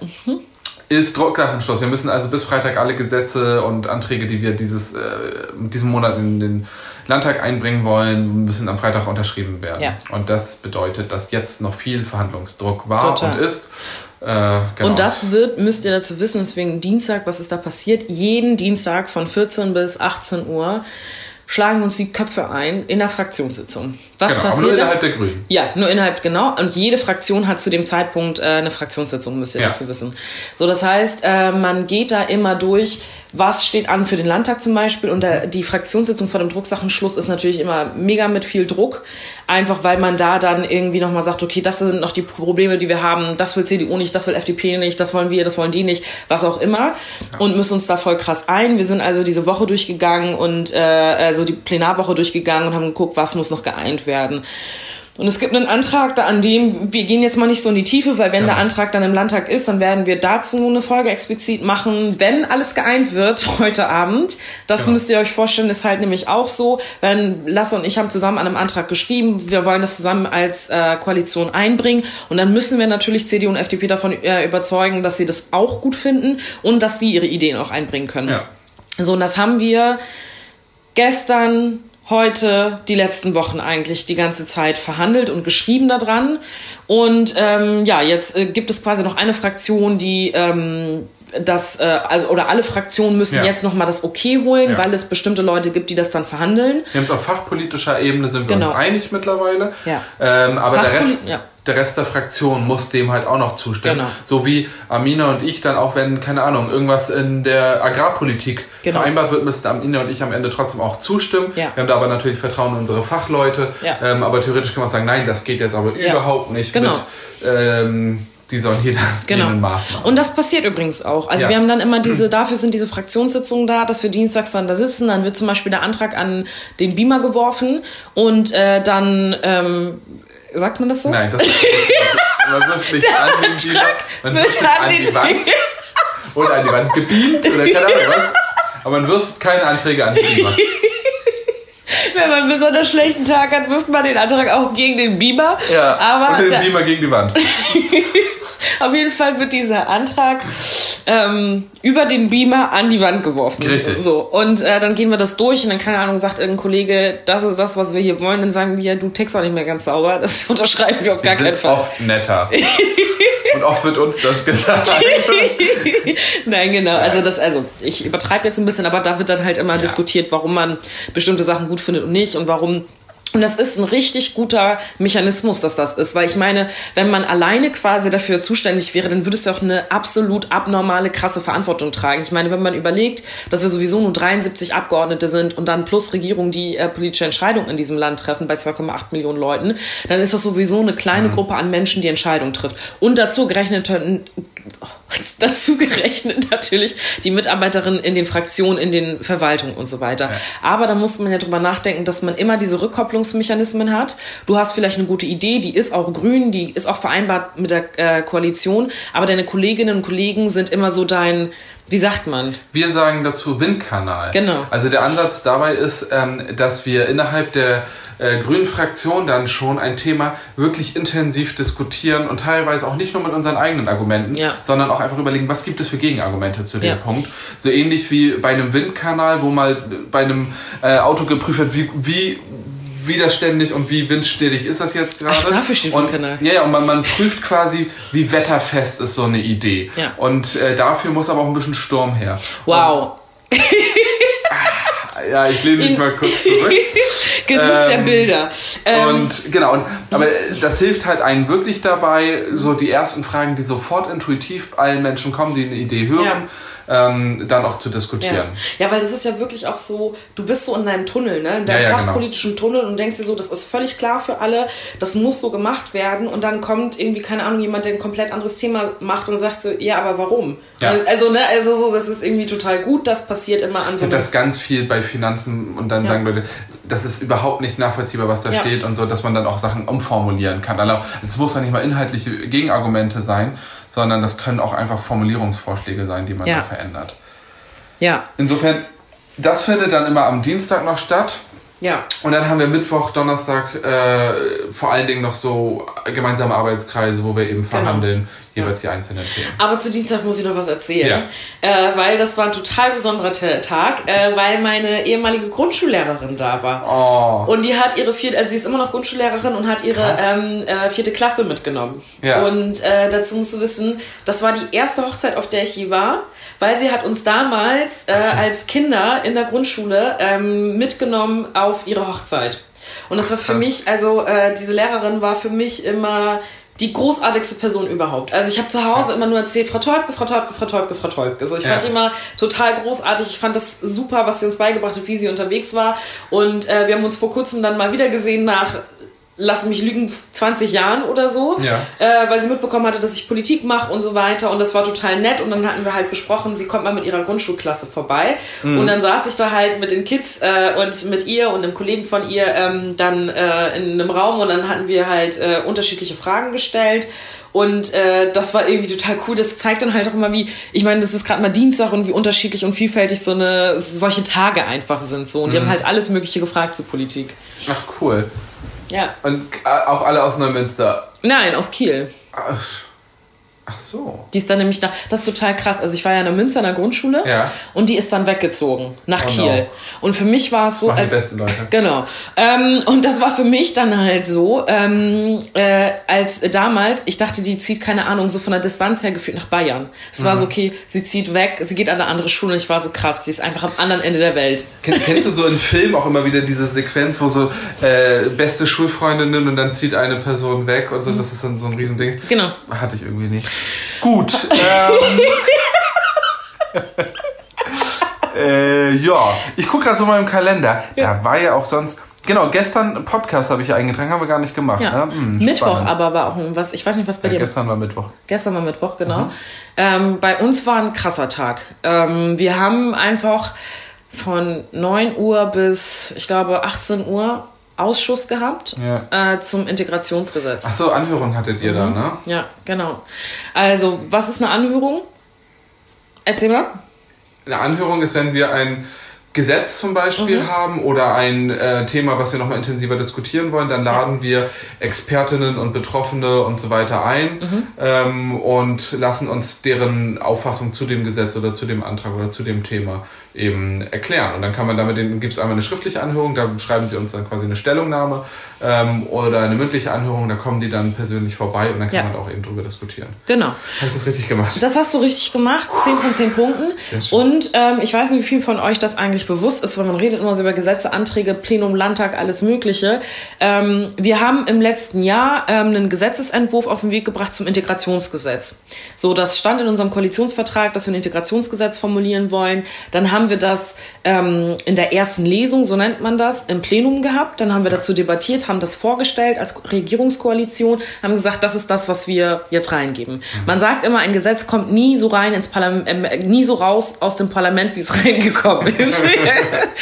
ist Drucksachenschluss. Wir müssen also bis Freitag alle Gesetze und Anträge, die wir dieses, äh, diesen Monat in den Landtag einbringen wollen, müssen am Freitag unterschrieben werden. Ja. Und das bedeutet, dass jetzt noch viel Verhandlungsdruck war Total. und ist. Äh, genau. Und das wird, müsst ihr dazu wissen, deswegen Dienstag, was ist da passiert? Jeden Dienstag von 14 bis 18 Uhr schlagen uns die Köpfe ein in der Fraktionssitzung. Was genau, nur passiert? da? innerhalb der Grünen. Ja, nur innerhalb, genau. Und jede Fraktion hat zu dem Zeitpunkt äh, eine Fraktionssitzung, müsst ihr Ja. dazu wissen. So, das heißt, äh, man geht da immer durch, was steht an für den Landtag zum Beispiel. Und der, die Fraktionssitzung vor dem Drucksachenschluss ist natürlich immer mega mit viel Druck. Einfach weil man da dann irgendwie nochmal sagt, okay, das sind noch die Probleme, die wir haben. Das will CDU nicht, das will FDP nicht, das wollen wir, das wollen die nicht, was auch immer. Und müssen uns da voll krass ein. Wir sind also diese Woche durchgegangen und äh, also die Plenarwoche durchgegangen und haben geguckt, was muss noch geeint werden. Und es gibt einen Antrag, da an dem, wir gehen jetzt mal nicht so in die Tiefe, weil wenn der Antrag dann im Landtag ist, dann werden wir dazu eine Folge explizit machen, wenn alles geeint wird heute Abend. Das Genau. müsst ihr euch vorstellen, ist halt nämlich auch so, wenn Lasse und ich haben zusammen an einem Antrag geschrieben, wir wollen das zusammen als äh, Koalition einbringen und dann müssen wir natürlich CDU und FDP davon äh, überzeugen, dass sie das auch gut finden und dass die ihre Ideen auch einbringen können. Ja. So, und das haben wir gestern, heute, die letzten Wochen eigentlich die ganze Zeit verhandelt und geschrieben daran. Und ähm, ja, jetzt äh, gibt es quasi noch eine Fraktion, die ähm, das, äh, also oder alle Fraktionen müssen Ja. jetzt noch mal das Okay holen, Ja. weil es bestimmte Leute gibt, die das dann verhandeln. Wir haben es auf fachpolitischer Ebene sind wir Genau. uns einig mittlerweile. Ja. Ähm, aber der Fachpoli- Rest, ja. Der Rest der Fraktion muss dem halt auch noch zustimmen. Genau. So wie Amina und ich dann auch, wenn, keine Ahnung, irgendwas in der Agrarpolitik Genau. vereinbart wird, müssen Amina und ich am Ende trotzdem auch zustimmen. Ja. Wir haben da aber natürlich Vertrauen in unsere Fachleute. Ja. Ähm, aber theoretisch kann man sagen, nein, das geht jetzt aber Ja. überhaupt nicht Genau. mit ähm, dieser und jeder Genau. Maßnahmen. Und das passiert übrigens auch. Also Ja. wir haben dann immer diese, dafür sind diese Fraktionssitzungen da, dass wir dienstags dann da sitzen. Dann wird zum Beispiel der Antrag an den Beamer geworfen und äh, dann, ähm, sagt man das so? Nein, das man wirft nicht an den Beamer, man wird wirft an an den die Wand oder an die Wand gebeamt oder keine Ahnung was. Aber man wirft keine Anträge an den Beamer. Wenn man einen besonders schlechten Tag hat, wirft man den Antrag auch gegen den Beamer. Aber und den Beamer gegen die Wand. auf jeden Fall wird dieser Antrag ähm, über den Beamer an die Wand geworfen. Richtig. So, und äh, dann gehen wir das durch und dann, keine Ahnung, sagt irgendein Kollege, das ist das, was wir hier wollen. Dann sagen wir, du text auch nicht mehr ganz sauber. Das unterschreiben wir auf gar Wir keinen sind Fall. oft netter. Und oft wird uns das gesagt. Nein, genau. Also das, also ich übertreibe jetzt ein bisschen, aber da wird dann halt immer diskutiert, warum man bestimmte Sachen gut findet und nicht und warum. Und das ist ein richtig guter Mechanismus, dass das ist, weil ich meine, wenn man alleine quasi dafür zuständig wäre, dann würde es ja auch eine absolut abnormale, krasse Verantwortung tragen. Ich meine, wenn man überlegt, dass wir sowieso nur 73 Abgeordnete sind und dann plus Regierung, die äh, politische Entscheidungen in diesem Land treffen, bei 2,8 Millionen Leuten, dann ist das sowieso eine kleine Gruppe an Menschen, die Entscheidungen trifft. Und dazu gerechnet, dazu gerechnet natürlich die Mitarbeiterinnen in den Fraktionen, in den Verwaltungen und so weiter. Aber da muss man ja drüber nachdenken, dass man immer diese Rückkopplungsmechanismen hat. Du hast vielleicht eine gute Idee, die ist auch grün, die ist auch vereinbart mit der äh, Koalition, aber deine Kolleginnen und Kollegen sind immer so dein, wie sagt man? Wir sagen dazu Windkanal. Genau. Also der Ansatz dabei ist, ähm, dass wir innerhalb der äh, grünen Fraktion dann schon ein Thema wirklich intensiv diskutieren und teilweise auch nicht nur mit unseren eigenen Argumenten, Ja. sondern auch einfach überlegen, was gibt es für Gegenargumente zu dem Ja. Punkt. So ähnlich wie bei einem Windkanal, wo mal bei einem äh, Auto geprüft wird, wie, wie widerständig und wie windständig ist das jetzt gerade. Ach, dafür steht und, Windkanal. Ja, ja, und man, man prüft quasi, wie wetterfest ist so eine Idee. Ja. Und äh, dafür muss aber auch ein bisschen Sturm her. Wow. Ja, ich lehne mich mal kurz zurück. Genug der Bilder. Ähm, Und genau, und, aber das hilft halt einen wirklich dabei, so die ersten Fragen, die sofort intuitiv allen Menschen kommen, die eine Idee hören, ähm, dann auch zu Ja. diskutieren. ja, weil das ist ja wirklich auch so, du bist so in deinem Tunnel, ne? in deinem Ja, ja, genau. fachpolitischen Tunnel und denkst dir so, das ist völlig klar für alle, das muss so gemacht werden und dann kommt irgendwie, keine Ahnung, jemand, der ein komplett anderes Thema macht und sagt so, ja, aber warum? Ja. Also, ne, also so, das ist irgendwie total gut, das passiert immer an so Und das ganz viel bei Finanzen und dann Ja. sagen Leute, das ist überhaupt nicht nachvollziehbar, was da Ja. steht und so, dass man dann auch Sachen umformulieren kann. Also es muss ja nicht mal inhaltliche Gegenargumente sein, sondern das können auch einfach Formulierungsvorschläge sein, die man Ja. da verändert. Ja, Insofern, das findet dann immer am Dienstag noch statt. ja. Und dann haben wir Mittwoch, Donnerstag äh, vor allen Dingen noch so gemeinsame Arbeitskreise, wo wir eben verhandeln, jeweils die einzelnen Themen. Aber zu Dienstag muss ich noch was erzählen, äh, weil das war ein total besonderer Ta- Tag, äh, weil meine ehemalige Grundschullehrerin da war. Oh. Und die hat ihre vierte, also sie ist immer noch Grundschullehrerin und hat ihre ähm, äh, vierte Klasse mitgenommen. Ja. Und äh, dazu musst du wissen, das war die erste Hochzeit, auf der ich je war, weil sie hat uns damals äh, als Kinder in der Grundschule ähm, mitgenommen auf ihre Hochzeit. Und das war für mich, also äh, diese Lehrerin war für mich immer die großartigste Person überhaupt. Also ich habe zu Hause immer nur erzählt, Frau Teubke, Frau Teubke, Frau Teubke, Frau Teubke. Also ich Ja. fand die immer total großartig. Ich fand das super, was sie uns beigebracht hat, wie sie unterwegs war. Und äh, wir haben uns vor kurzem dann mal wieder gesehen nach, lass mich lügen, 20 Jahren oder so. Ja. Äh, weil sie mitbekommen hatte, dass ich Politik mache und so weiter. Und das war total nett. Und dann hatten wir halt besprochen, sie kommt mal mit ihrer Grundschulklasse vorbei. Mhm. Und dann saß ich da halt mit den Kids äh, und mit ihr und einem Kollegen von ihr ähm, dann äh, in einem Raum und dann hatten wir halt äh, unterschiedliche Fragen gestellt. Und äh, das war irgendwie total cool. Das zeigt dann halt auch immer, wie, ich meine, das ist gerade mal Dienstag und wie unterschiedlich und vielfältig so eine solche Tage einfach sind. So. Und Mhm. die haben halt alles Mögliche gefragt zu Politik. Ach cool. Ja. Und äh, auch alle aus Neumünster. Nein, aus Kiel. Ach, ach so. Die ist dann nämlich nach, das ist total krass. Also ich war ja in der Münsterner Grundschule Ja. und die ist dann weggezogen nach Oh no. Kiel. Und für mich war es so, Machen die als besten Leute. Genau. Ähm, und das war für mich dann halt so, ähm, äh, als damals, ich dachte, die zieht, keine Ahnung, so von der Distanz her gefühlt nach Bayern. Es war so, Mhm. okay, sie zieht weg, sie geht an eine andere Schule und ich war so krass, sie ist einfach am anderen Ende der Welt. Kenn, kennst du so in Filmen auch immer wieder diese Sequenz, wo so äh, beste Schulfreundinnen und dann zieht eine Person weg und so, das ist dann so ein Riesending. Genau. Hatte ich irgendwie nicht. Gut. ähm, äh, ja, ich gucke gerade so mal im Kalender. Da war ja auch sonst. Genau, gestern Podcast habe ich eingetragen, haben wir gar nicht gemacht. Ja. Ne? Hm, Mittwoch spannend. aber war auch ein- was, ich weiß nicht, was bei Ja, dir gestern war Mittwoch. Gestern war Mittwoch, genau. Ähm, bei uns war ein krasser Tag. Ähm, wir haben einfach von 9 Uhr bis, ich glaube, 18 Uhr Ausschuss gehabt Ja. äh, zum Integrationsgesetz. Ach so, Anhörung hattet ihr da, ne? Ja, genau. Also, was ist eine Anhörung? Erzähl mal. Eine Anhörung ist, wenn wir ein Gesetz zum Beispiel Mhm. haben oder ein äh, Thema, was wir nochmal intensiver diskutieren wollen, dann laden wir Expertinnen und Betroffene und so weiter ein Mhm. ähm, und lassen uns deren Auffassung zu dem Gesetz oder zu dem Antrag oder zu dem Thema eben erklären. Und dann kann man damit, gibt es einmal eine schriftliche Anhörung, da schreiben sie uns dann quasi eine Stellungnahme ähm, oder eine mündliche Anhörung, da kommen die dann persönlich vorbei und dann kann Ja. man auch eben drüber diskutieren. Genau. Habe ich das richtig gemacht? Das hast du richtig gemacht. 10 von 10 Punkten. Und ähm, ich weiß nicht, wie viel von euch das eigentlich bewusst ist, weil man redet immer so über Gesetze, Anträge, Plenum, Landtag, alles Mögliche. Ähm, wir haben im letzten Jahr ähm, einen Gesetzesentwurf auf den Weg gebracht zum Integrationsgesetz. So, das stand in unserem Koalitionsvertrag, dass wir ein Integrationsgesetz formulieren wollen. Dann haben wir das ähm, in der ersten Lesung, so nennt man das, im Plenum gehabt. Dann haben wir dazu debattiert, haben das vorgestellt als Regierungskoalition, haben gesagt, das ist das, was wir jetzt reingeben. Man sagt immer, ein Gesetz kommt nie so rein ins Parlament, äh, nie so raus aus dem Parlament, wie es reingekommen ist.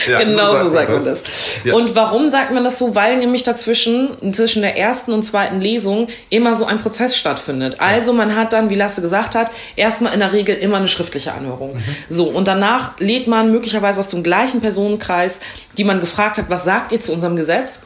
Ja, genau so sagt man das. Ja. Und warum sagt man das so? Weil nämlich dazwischen, zwischen der ersten und zweiten Lesung immer so ein Prozess stattfindet. Also man hat dann, wie Lasse gesagt hat, erstmal in der Regel immer eine schriftliche Anhörung. So, und danach lädt man möglicherweise aus dem gleichen Personenkreis, die man gefragt hat, was sagt ihr zu unserem Gesetz?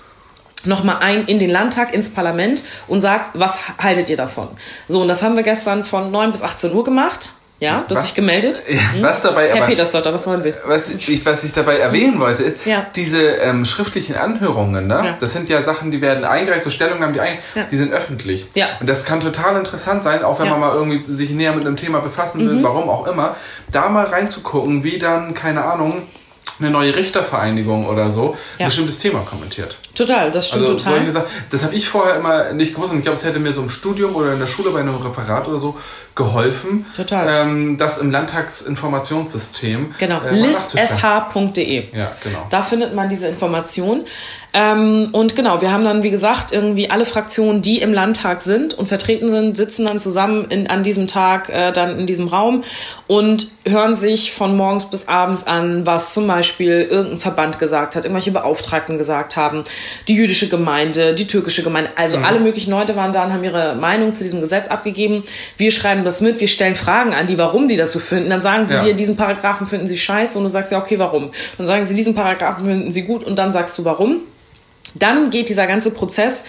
nochmal ein in den Landtag, ins Parlament und sagt, was haltet ihr davon? So, und das haben wir gestern von 9 bis 18 Uhr gemacht. Ja, du Was? hast dich gemeldet. Ja, was dabei Herr aber- Petersdotter, was wollen Sie? was ich, was ich dabei erwähnen wollte, ist, Ja. diese ähm, schriftlichen Anhörungen, ne? Ja. das sind ja Sachen, die werden eingereicht, so Stellungnahmen, die, ein, Ja. die sind öffentlich. Ja. Und das kann total interessant sein, auch wenn. Mhm. man mal irgendwie sich näher mit einem Thema befassen will, warum auch immer, da mal reinzugucken, wie dann, keine Ahnung, eine neue Richtervereinigung oder so Ja. ein bestimmtes Thema kommentiert. Total, das stimmt Also total. solche Sachen, das habe ich vorher immer nicht gewusst und ich glaube, es hätte mir so im Studium oder in der Schule bei einem Referat oder so geholfen, Total. ähm, das im Landtagsinformationssystem Genau, äh, mal nachzuschlagen. listsh.de. Ja, genau. Da findet man diese Information. Ähm, und genau, wir haben dann, wie gesagt, irgendwie alle Fraktionen, die im Landtag sind und vertreten sind, sitzen dann zusammen in, an diesem Tag äh, dann in diesem Raum und hören sich von morgens bis abends an, was zum Beispiel irgendein Verband gesagt hat, irgendwelche Beauftragten gesagt haben, die jüdische Gemeinde, die türkische Gemeinde, also alle möglichen Leute waren da und haben ihre Meinung zu diesem Gesetz abgegeben. Wir schreiben das mit, wir stellen Fragen an die, warum die das so finden. Dann sagen sie Ja. dir, diesen Paragraphen finden sie scheiße und du sagst ja, okay, warum? Dann sagen sie, diesen Paragraphen finden sie gut und dann sagst du, warum. Dann geht dieser ganze Prozess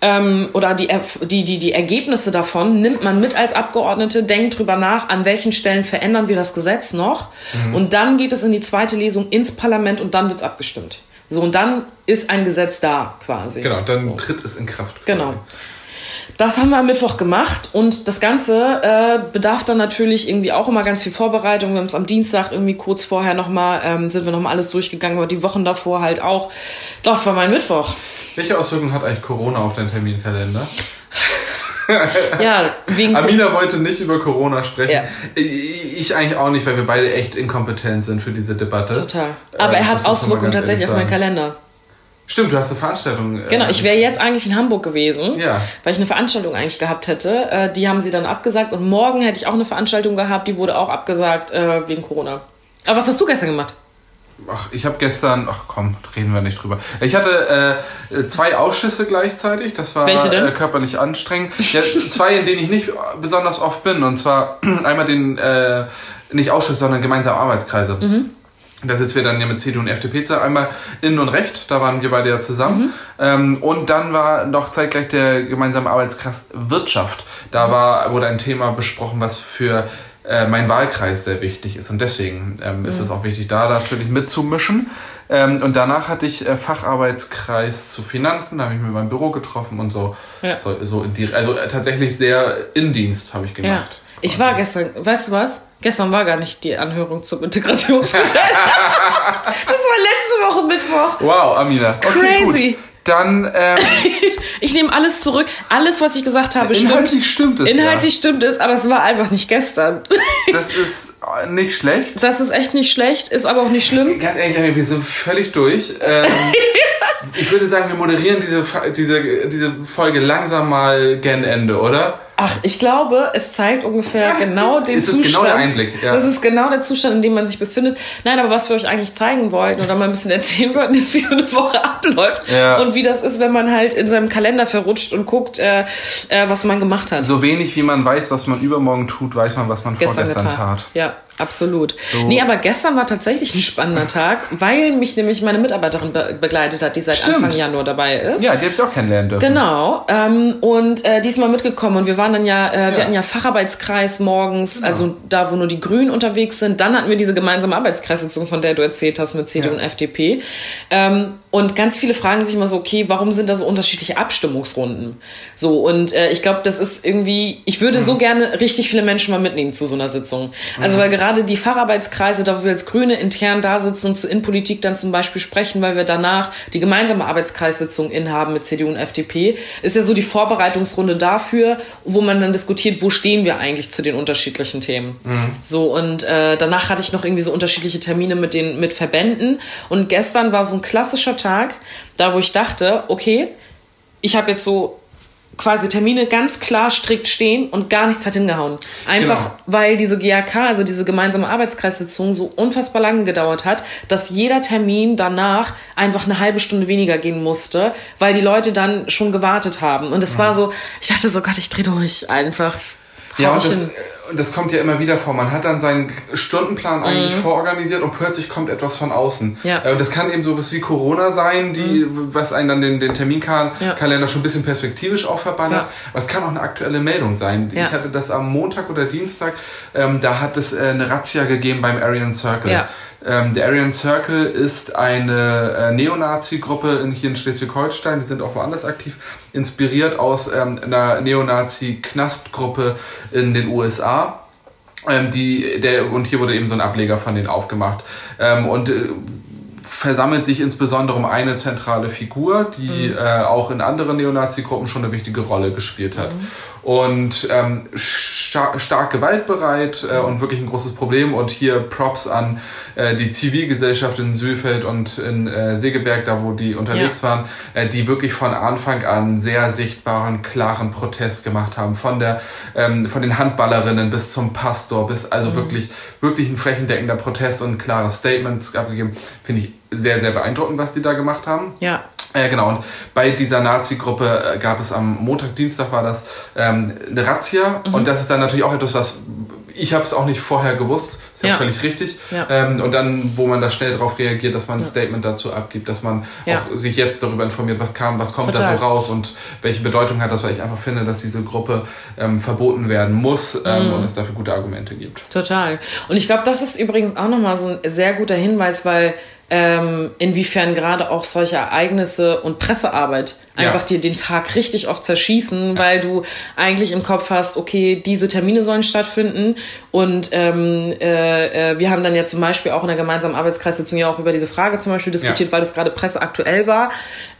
ähm, oder die, die, die, die Ergebnisse davon nimmt man mit als Abgeordnete, denkt drüber nach, an welchen Stellen verändern wir das Gesetz noch. Und dann geht es in die zweite Lesung ins Parlament und dann wird es abgestimmt. So, und dann ist ein Gesetz da quasi. Genau, dann So. tritt es in Kraft. Genau. Das haben wir am Mittwoch gemacht und das Ganze äh, bedarf dann natürlich irgendwie auch immer ganz viel Vorbereitung. Wir haben es am Dienstag irgendwie kurz vorher nochmal, ähm, sind wir nochmal alles durchgegangen, aber die Wochen davor halt auch. Das war mein Mittwoch. Welche Auswirkungen hat eigentlich Corona auf deinen Terminkalender? Ja, wegen Amina wollte nicht über Corona sprechen. Ja. Ich ich eigentlich auch nicht, weil wir beide echt inkompetent sind für diese Debatte. Total. Aber Ähm, er hat Auswirkungen tatsächlich auf meinen. Kalender. Stimmt, du hast eine Veranstaltung. äh, Genau, ich wäre jetzt eigentlich in Hamburg gewesen, Ja. weil ich eine Veranstaltung eigentlich gehabt hätte. Äh, die haben sie dann abgesagt und morgen hätte ich auch eine Veranstaltung gehabt, die wurde auch abgesagt äh, wegen Corona. Aber was hast du gestern gemacht? Ach, ich habe gestern, ach komm, reden wir nicht drüber. Ich hatte äh, zwei Ausschüsse gleichzeitig. Das war? Äh, körperlich anstrengend. Ja, zwei, in denen ich nicht besonders oft bin. Und zwar einmal den, äh, nicht Ausschuss, sondern gemeinsame Arbeitskreise. Mhm. Da sitzen wir dann ja mit CDU und FDP. Einmal Innen und Recht, da waren wir beide ja zusammen. Mhm. Ähm, und dann war noch zeitgleich der gemeinsame Arbeitskreis Wirtschaft. Da Mhm. war, wurde ein Thema besprochen, was für äh, mein Wahlkreis sehr wichtig ist. Und deswegen ähm, Mhm. ist es auch wichtig, da natürlich mitzumischen. Ähm, und danach hatte ich äh, Facharbeitskreis zu Finanzen, da habe ich mir mein Büro getroffen und so. Ja. So, so in die, also äh, tatsächlich sehr Indienst habe ich Ja. gemacht. Ich war gestern, weißt du was? Gestern war gar nicht die Anhörung zum Integrationsgesetz. das war letzte Woche Mittwoch. Wow, Amina. Okay, Crazy. Gut. Dann ähm, Ich nehme alles zurück. Alles, was ich gesagt habe, stimmt. inhaltlich stimmt es. Inhaltlich stimmt es, aber es war einfach nicht gestern. Ja. Das ist äh, nicht schlecht. Das ist echt nicht schlecht, ist aber auch nicht schlimm. Ganz ehrlich, wir sind völlig durch. Ähm, ich würde sagen, wir moderieren diese, diese, diese Folge langsam mal gen Ende, oder? Ach, ich glaube, es zeigt ungefähr genau den Es ist Zustand. genau der Einblick, ja. Das ist genau der Zustand, in dem man sich befindet. Nein, aber was wir euch eigentlich zeigen wollten oder mal ein bisschen erzählen wollten, ist, wie so eine Woche abläuft Ja. und wie das ist, wenn man halt in seinem Kalender verrutscht und guckt, äh, äh, was man gemacht hat. So wenig wie man weiß, was man übermorgen tut, weiß man, was man vorgestern tat. Ja, absolut. Nee, aber gestern war tatsächlich ein spannender Tag, weil mich nämlich meine Mitarbeiterin be begleitet hat, die seit Stimmt. Anfang Januar dabei ist. Ja, die habe ich auch kennenlernen dürfen. Genau, ähm, und äh, diesmal mitgekommen und wir waren dann ja, äh, wir Ja. Genau. hatten ja Facharbeitskreis morgens, also da, wo nur die Grünen unterwegs sind. Dann hatten wir diese gemeinsame Arbeitskreissitzung, von der du erzählt hast mit CDU Ja. und FDP. Ähm, und ganz viele fragen sich immer so, okay, warum sind da so unterschiedliche Abstimmungsrunden? So, und äh, ich glaube, das ist irgendwie, ich würde Mhm. so gerne richtig viele Menschen mal mitnehmen zu so einer Sitzung. Also, Mhm. weil gerade die Facharbeitskreise, da wo wir als Grüne intern da sitzen und zu Innenpolitik dann zum Beispiel sprechen, weil wir danach die gemeinsame Arbeitskreissitzung inhaben mit CDU und FDP, ist ja so die Vorbereitungsrunde dafür, wo man dann diskutiert, wo stehen wir eigentlich zu den unterschiedlichen Themen. So, und äh, danach hatte ich noch irgendwie so unterschiedliche Termine mit den mit Verbänden. Und gestern war so ein klassischer Tag, da wo ich dachte, okay, ich habe jetzt so quasi Termine ganz klar strikt stehen und gar nichts hat hingehauen. Einfach Genau. weil diese GAK, also diese gemeinsame Arbeitskreissitzung, so unfassbar lange gedauert hat, dass jeder Termin danach einfach eine halbe Stunde weniger gehen musste, weil die Leute dann schon gewartet haben. Und es war so, ich dachte so, Gott, ich dreh durch einfach. Ja, und das, hin. und das kommt ja immer wieder vor. Man hat dann seinen Stundenplan eigentlich vororganisiert und plötzlich kommt etwas von außen. Mhm. Ja. Mhm. Äh, Und das kann eben sowas wie Corona sein, die, was einen dann den, den Terminkalender Ja. Schon ein bisschen perspektivisch auch verballert. Ja. Aber es kann auch eine aktuelle Meldung sein. Ja. Ich hatte das am Montag oder Dienstag, ähm, da hat es äh, eine Razzia gegeben beim Aryan Circle. Ähm, der Aryan Circle ist eine äh, Neonazi-Gruppe in, hier in Schleswig-Holstein, die sind auch woanders aktiv, inspiriert aus ähm, einer Neonazi-Knastgruppe in den USA. Ähm, die, der, und hier wurde eben so ein Ableger von denen aufgemacht. Ähm, und äh, versammelt sich insbesondere um eine zentrale Figur, die mhm. äh, auch in anderen Neonazi-Gruppen schon eine wichtige Rolle gespielt hat. Mhm und ähm, star stark gewaltbereit äh, und wirklich ein großes Problem. Und hier Props an äh, die Zivilgesellschaft in Sülfeld und in äh, Segeberg, da wo die unterwegs ja. waren, äh, die wirklich von Anfang an sehr sichtbaren, klaren Protest gemacht haben. Von der, ähm, von den Handballerinnen bis zum Pastor, bis also mhm. wirklich, wirklich ein flächendeckender Protest und klare Statements abgegeben. Finde ich sehr, sehr beeindruckend, was die da gemacht haben. Ja. Äh, genau, und bei dieser Nazi-Gruppe äh, gab es am Montag, Dienstag war das, ähm, eine Razzia. Mhm. Und das ist dann natürlich auch etwas, was ich habe es auch nicht vorher gewusst. Ist ja, ja. völlig richtig. Ja. Ähm, und dann, wo man da schnell darauf reagiert, dass man ein ja. Statement dazu abgibt, dass man auch sich jetzt darüber informiert, was kam, was kommt Total. da so raus und welche Bedeutung hat das, weil ich einfach finde, dass diese Gruppe ähm, verboten werden muss ähm, mhm. und es dafür gute Argumente gibt. Total. Und ich glaube, das ist übrigens auch nochmal so ein sehr guter Hinweis, weil ähm, inwiefern gerade auch solche Ereignisse und Pressearbeit einfach dir den Tag richtig oft zerschießen, weil du eigentlich im Kopf hast, okay, diese Termine sollen stattfinden. Und ähm, äh, äh, wir haben dann ja zum Beispiel auch in der gemeinsamen Arbeitskreissitzung ja auch über diese Frage zum Beispiel diskutiert, weil das gerade presseaktuell war.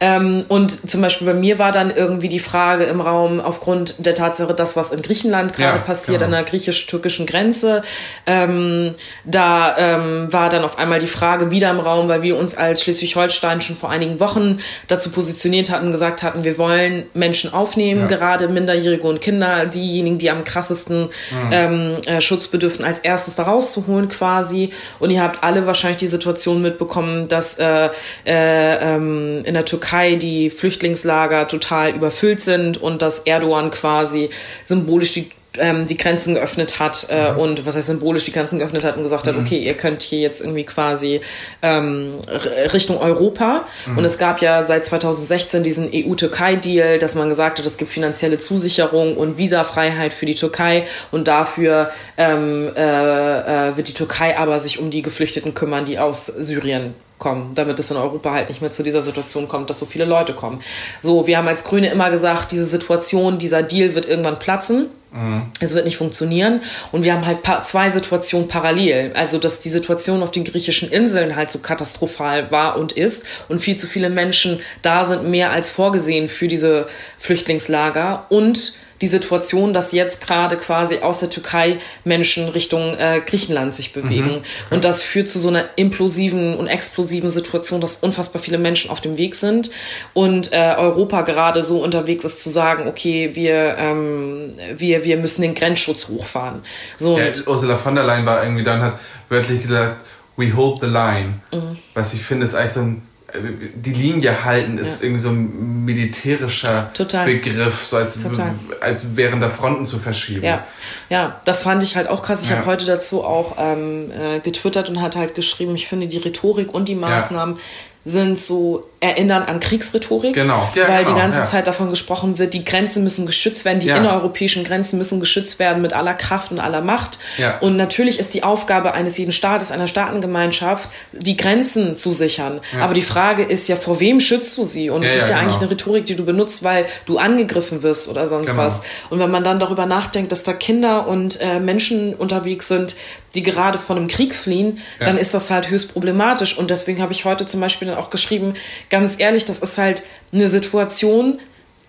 Ähm, und zum Beispiel bei mir war dann irgendwie die Frage im Raum aufgrund der Tatsache, das was in Griechenland gerade passiert genau. an der griechisch-türkischen Grenze, ähm, da ähm, war dann auf einmal die Frage wieder im Raum, weil wir uns als Schleswig-Holstein schon vor einigen Wochen dazu positioniert hatten, gesagt gesagt hatten, wir wollen Menschen aufnehmen, ja. gerade Minderjährige und Kinder, diejenigen, die am krassesten mhm. ähm, äh, Schutz bedürfen, als erstes da rauszuholen quasi. Und ihr habt alle wahrscheinlich die Situation mitbekommen, dass äh, äh, ähm, in der Türkei die Flüchtlingslager total überfüllt sind und dass Erdogan quasi symbolisch die ähm, die Grenzen geöffnet hat äh, mhm. und was heißt symbolisch die Grenzen geöffnet hat und gesagt hat, mhm. okay, ihr könnt hier jetzt irgendwie quasi ähm, Richtung Europa. Mhm. Und es gab ja seit 2016 diesen EU-Türkei-Deal, dass man gesagt hat, es gibt finanzielle Zusicherung und Visafreiheit für die Türkei und dafür ähm, äh, äh, wird die Türkei aber sich um die Geflüchteten kümmern, die aus Syrien kommen, damit es in Europa halt nicht mehr zu dieser Situation kommt, dass so viele Leute kommen. So, wir haben als Grüne immer gesagt, diese Situation, dieser Deal wird irgendwann platzen. Mhm. Es wird nicht funktionieren. Und wir haben halt zwei Situationen parallel. Also, dass die Situation auf den griechischen Inseln halt so katastrophal war und ist und viel zu viele Menschen da sind, mehr als vorgesehen für diese Flüchtlingslager und die Situation, dass jetzt gerade quasi aus der Türkei Menschen Richtung äh, Griechenland sich bewegen. Mhm. Und das führt zu so einer implosiven und explosiven Situation, dass unfassbar viele Menschen auf dem Weg sind und äh, Europa gerade so unterwegs ist zu sagen, okay, wir, ähm, wir, wir müssen den Grenzschutz hochfahren. So, ja, Ursula von der Leyen war irgendwie dann, hat wörtlich gesagt, we hold the line. Mhm. Was ich finde, ist eigentlich so ein die Linie halten ist ja. irgendwie so ein militärischer Total. Begriff, so als, als während der Fronten zu verschieben. Ja, ja das fand ich halt auch krass. Ich ja. habe heute dazu auch ähm, äh, getwittert und hatte halt geschrieben, ich finde die Rhetorik und die Maßnahmen ja sind so erinnern an Kriegsrhetorik, genau. Ja, weil genau, die ganze ja. Zeit davon gesprochen wird, die Grenzen müssen geschützt werden, die ja. innereuropäischen Grenzen müssen geschützt werden mit aller Kraft und aller Macht. Und natürlich ist die Aufgabe eines jeden Staates, einer Staatengemeinschaft, die Grenzen zu sichern. Aber die Frage ist ja, vor wem schützt du sie? Und es ist ja genau. eigentlich eine Rhetorik, die du benutzt, weil du angegriffen wirst oder sonst genau. was. Und wenn man dann darüber nachdenkt, dass da Kinder und äh, Menschen unterwegs sind, die gerade von einem Krieg fliehen, dann ist das halt höchst problematisch. Und deswegen habe ich heute zum Beispiel dann auch geschrieben, ganz ehrlich, das ist halt eine Situation,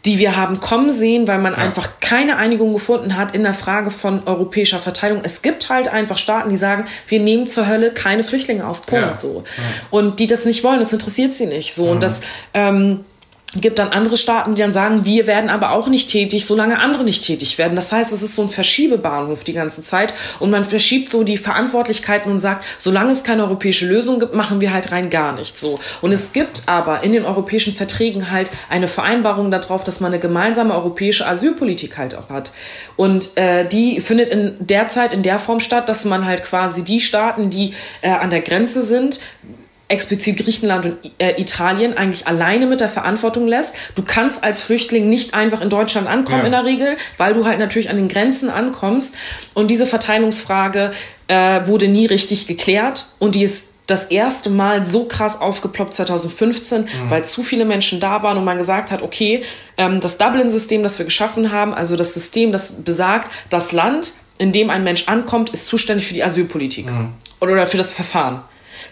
die wir haben kommen sehen, weil man ja. einfach keine Einigung gefunden hat in der Frage von europäischer Verteilung. Es gibt halt einfach Staaten, die sagen, wir nehmen zur Hölle keine Flüchtlinge auf, Punkt, ja. so. Ja. Und die das nicht wollen, das interessiert sie nicht, so. Und mhm. das, ähm, gibt dann andere Staaten, die dann sagen, wir werden aber auch nicht tätig, solange andere nicht tätig werden. Das heißt, es ist so ein Verschiebebahnhof die ganze Zeit und man verschiebt so die Verantwortlichkeiten und sagt, solange es keine europäische Lösung gibt, machen wir halt rein gar nichts so. Und es gibt aber in den europäischen Verträgen halt eine Vereinbarung darauf, dass man eine gemeinsame europäische Asylpolitik halt auch hat. Und äh, die findet in der Zeit in der Form statt, dass man halt quasi die Staaten, die äh, an der Grenze sind, explizit Griechenland und äh, Italien eigentlich alleine mit der Verantwortung lässt. Du kannst als Flüchtling nicht einfach in Deutschland ankommen ja. in der Regel, weil du halt natürlich an den Grenzen ankommst. Und diese Verteilungsfrage äh, wurde nie richtig geklärt und die ist das erste Mal so krass aufgeploppt 2015, mhm. weil zu viele Menschen da waren und man gesagt hat, okay, ähm, das Dublin-System, das wir geschaffen haben, also das System, das besagt, das Land in dem ein Mensch ankommt, ist zuständig für die Asylpolitik Mhm. oder für das Verfahren.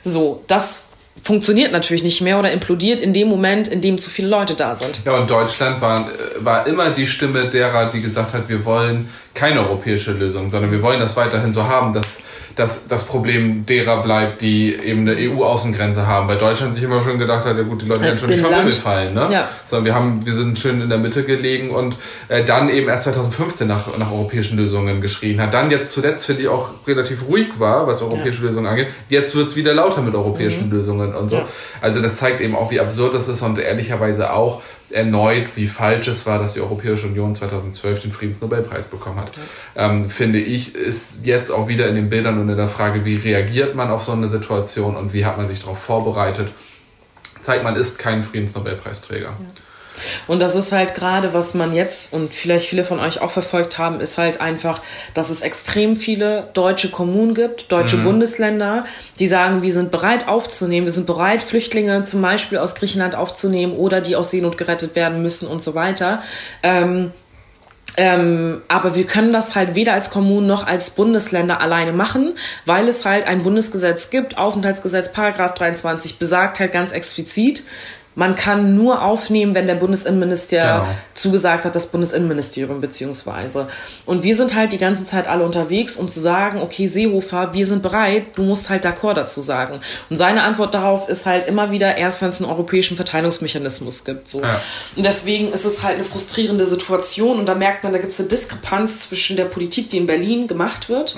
So, das funktioniert natürlich nicht mehr oder implodiert in dem Moment, in dem zu viele Leute da sind. Ja, und Deutschland war, war immer die Stimme derer, die gesagt hat, wir wollen keine europäische Lösung, sondern wir wollen das weiterhin so haben, dass, dass das Problem derer bleibt, die eben eine EU-Außengrenze haben. Weil Deutschland sich immer schon gedacht hat, ja gut, die Leute werden schon nicht. Himmel fallen. Ne? Ja. Sondern wir, haben, wir sind schön in der Mitte gelegen und äh, dann eben erst 2015 nach, nach europäischen Lösungen geschrien hat. Dann jetzt zuletzt, finde ich, auch relativ ruhig war, was europäische Lösungen angeht. Jetzt wird's wieder lauter mit europäischen Lösungen und so. Ja. Also das zeigt eben auch, wie absurd das ist und ehrlicherweise auch erneut, wie falsch es war, dass die Europäische Union 2012 den Friedensnobelpreis bekommen hat. Ähm, finde ich, ist jetzt auch wieder in den Bildern und in der Frage, wie reagiert man auf so eine Situation und wie hat man sich darauf vorbereitet, zeigt, man ist kein Friedensnobelpreisträger. Und das ist halt gerade, was man jetzt und vielleicht viele von euch auch verfolgt haben, ist halt einfach, dass es extrem viele deutsche Kommunen gibt, deutsche Bundesländer, die sagen, wir sind bereit aufzunehmen, wir sind bereit, Flüchtlinge zum Beispiel aus Griechenland aufzunehmen oder die aus Seenot gerettet werden müssen und so weiter. Ähm, ähm, aber wir können das halt weder als Kommunen noch als Bundesländer alleine machen, weil es halt ein Bundesgesetz gibt, Aufenthaltsgesetz, Paragraph 23 besagt halt ganz explizit, man kann nur aufnehmen, wenn der Bundesinnenminister Genau. zugesagt hat, das Bundesinnenministerium beziehungsweise. Und wir sind halt die ganze Zeit alle unterwegs, um zu sagen, okay, Seehofer, wir sind bereit, du musst halt d'accord dazu sagen. Und seine Antwort darauf ist halt immer wieder, erst wenn es einen europäischen Verteilungsmechanismus gibt. So. Ja. Und deswegen ist es halt eine frustrierende Situation und da merkt man, da gibt es eine Diskrepanz zwischen der Politik, die in Berlin gemacht wird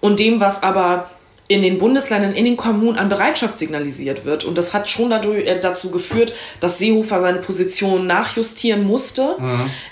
und dem, was aber in den Bundesländern, in den Kommunen an Bereitschaft signalisiert wird. Und das hat schon dadurch, äh, dazu geführt, dass Seehofer seine Position nachjustieren musste,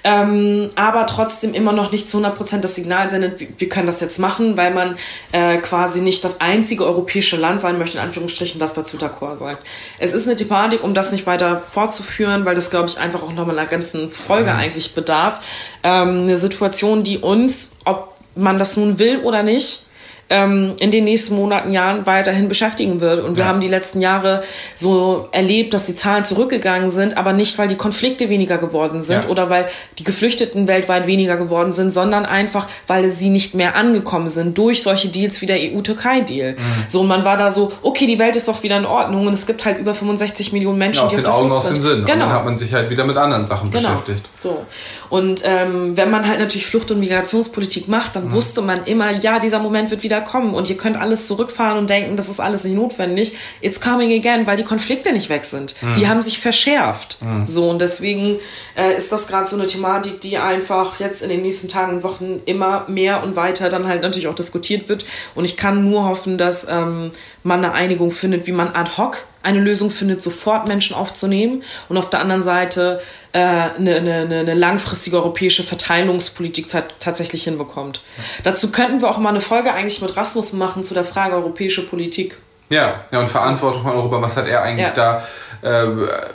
ähm, aber trotzdem immer noch nicht zu 100 Prozent das Signal sendet, wir- wir können das jetzt machen, weil man äh, quasi nicht das einzige europäische Land sein möchte, in Anführungsstrichen, das dazu d'accord sagt. Es ist eine Thematik, um das nicht weiter fortzuführen, weil das, glaube ich, einfach auch nochmal einer ganzen Folge eigentlich bedarf. Ähm, eine Situation, die uns, ob man das nun will oder nicht, ähm, in den nächsten Monaten, Jahren weiterhin beschäftigen wird. Und wir Ja. haben die letzten Jahre so erlebt, dass die Zahlen zurückgegangen sind, aber nicht, weil die Konflikte weniger geworden sind Ja. oder weil die Geflüchteten weltweit weniger geworden sind, sondern einfach, weil sie nicht mehr angekommen sind durch solche Deals wie der EU-Türkei-Deal. Mhm. So, und man war da so, okay, die Welt ist doch wieder in Ordnung und es gibt halt über 65 Millionen Menschen, Ja, aus die den auf der Augen, aus dem. Sinn. Und Genau. dann hat man sich halt wieder mit anderen Sachen Genau. beschäftigt. So. Und ähm, wenn man halt natürlich Flucht- und Migrationspolitik macht, dann wusste man immer, ja, dieser Moment wird wieder kommen und ihr könnt alles zurückfahren und denken, das ist alles nicht notwendig. It's coming again, weil die Konflikte nicht weg sind. Die haben sich verschärft. So, und deswegen äh, ist das gerade so eine Thematik, die einfach jetzt in den nächsten Tagen und Wochen immer mehr und weiter dann halt natürlich auch diskutiert wird. Und ich kann nur hoffen, dass ähm, man eine Einigung findet, wie man ad hoc eine Lösung findet, sofort Menschen aufzunehmen und auf der anderen Seite äh, eine, eine, eine langfristige europäische Verteilungspolitik tat- tatsächlich hinbekommt. Dazu könnten wir auch mal eine Folge eigentlich mit Rasmus machen zu der Frage europäische Politik. Ja, ja, und Verantwortung von Europa, was hat er eigentlich Ja. da, äh,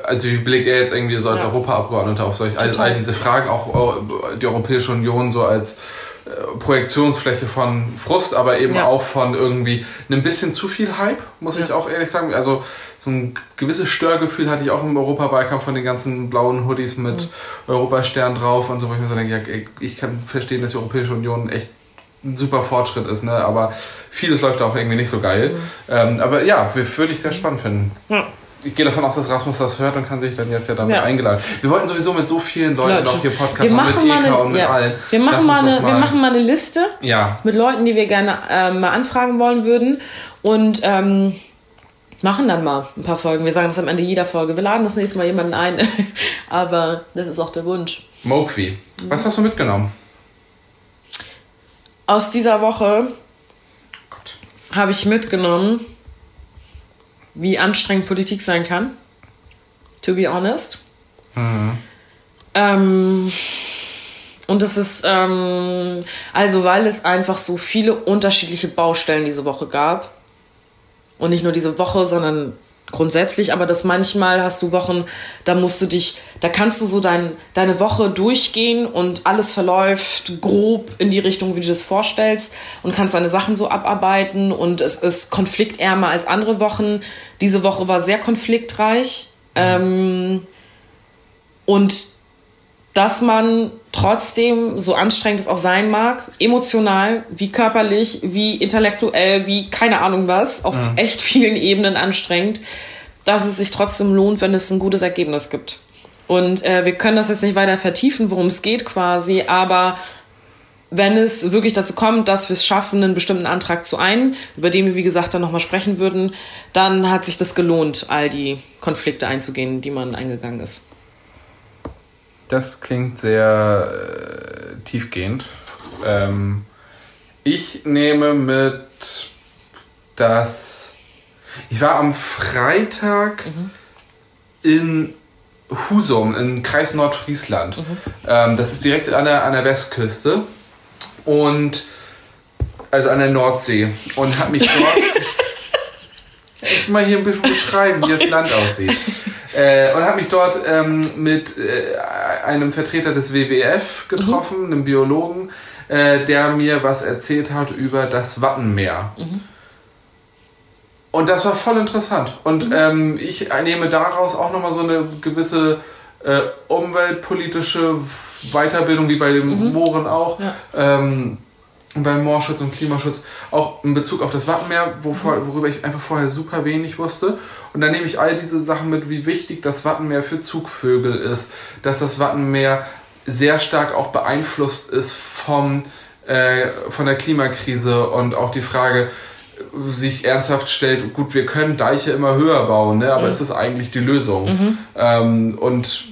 also wie blickt er jetzt irgendwie so als Ja. Europaabgeordneter auf solch, all, all diese Fragen, auch äh, die Europäische Union so als Projektionsfläche von Frust, aber eben Ja. auch von irgendwie einem bisschen zu viel Hype, muss ich auch ehrlich sagen. Also so ein gewisses Störgefühl hatte ich auch im Europawahlkampf von den ganzen blauen Hoodies mit Europastern drauf und so, wo ich mir so denke, ja, ich kann verstehen, dass die Europäische Union echt ein super Fortschritt ist, ne? aber vieles läuft auch irgendwie nicht so geil. Ähm, aber ja, wir- würde ich sehr spannend finden. Ja. Ich gehe davon aus, dass Rasmus das hört und kann sich dann jetzt ja damit Ja. eingeladen. Wir wollten sowieso mit so vielen Leuten Leute, auch hier Podcast wir machen, machen, mit mal Eka und mit ja, allen. wir, machen mal eine, wir machen mal eine Liste Ja, mit Leuten, die wir gerne ähm, mal anfragen wollen würden und ähm, machen dann mal ein paar Folgen. Wir sagen das am Ende jeder Folge. Wir laden das nächste Mal jemanden ein, aber das ist auch der Wunsch. Mokwi. Was hast du mitgenommen? Aus dieser Woche Gott. habe ich mitgenommen, wie anstrengend Politik sein kann. To be honest. Ähm, und das ist, ähm, also weil es einfach so viele unterschiedliche Baustellen diese Woche gab. Und nicht nur diese Woche, sondern grundsätzlich, aber das manchmal hast du Wochen, da musst du dich, da kannst du so dein, deine Woche durchgehen und alles verläuft grob in die Richtung, wie du das vorstellst und kannst deine Sachen so abarbeiten und es ist konfliktärmer als andere Wochen. Diese Woche war sehr konfliktreich. Ähm, und dass man trotzdem, so anstrengend es auch sein mag, emotional, wie körperlich, wie intellektuell, wie keine Ahnung was, auf Mhm. echt vielen Ebenen anstrengend, dass es sich trotzdem lohnt, wenn es ein gutes Ergebnis gibt. Und äh, wir können das jetzt nicht weiter vertiefen, worum es geht quasi, aber wenn es wirklich dazu kommt, dass wir es schaffen, einen bestimmten Antrag zu ein, über den wir, wie gesagt, dann nochmal sprechen würden, dann hat sich das gelohnt, all die Konflikte einzugehen, die man eingegangen ist. Das klingt sehr äh, tiefgehend. Ähm, ich nehme mit, dass ich war am Freitag in Husum, in Kreis Nordfriesland. Ähm, das ist direkt an der, an der Westküste und also an der Nordsee und habe mich dort ich mal hier ein bisschen beschreiben, wie das Land aussieht. Äh, und habe mich dort ähm, mit äh, einem Vertreter des WWF getroffen, einem Biologen, äh, der mir was erzählt hat über das Wattenmeer. Und das war voll interessant. Und ähm, ich nehme daraus auch nochmal so eine gewisse äh, umweltpolitische Weiterbildung, wie bei den Mooren auch. Ja. Ähm, beim Moorschutz und Klimaschutz, auch in Bezug auf das Wattenmeer, wovor, worüber ich einfach vorher super wenig wusste. Und dann nehme ich all diese Sachen mit, wie wichtig das Wattenmeer für Zugvögel ist, dass das Wattenmeer sehr stark auch beeinflusst ist vom, äh, von der Klimakrise und auch die Frage äh, sich ernsthaft stellt, gut, wir können Deiche immer höher bauen, ne? aber ist das eigentlich die Lösung? Ähm, und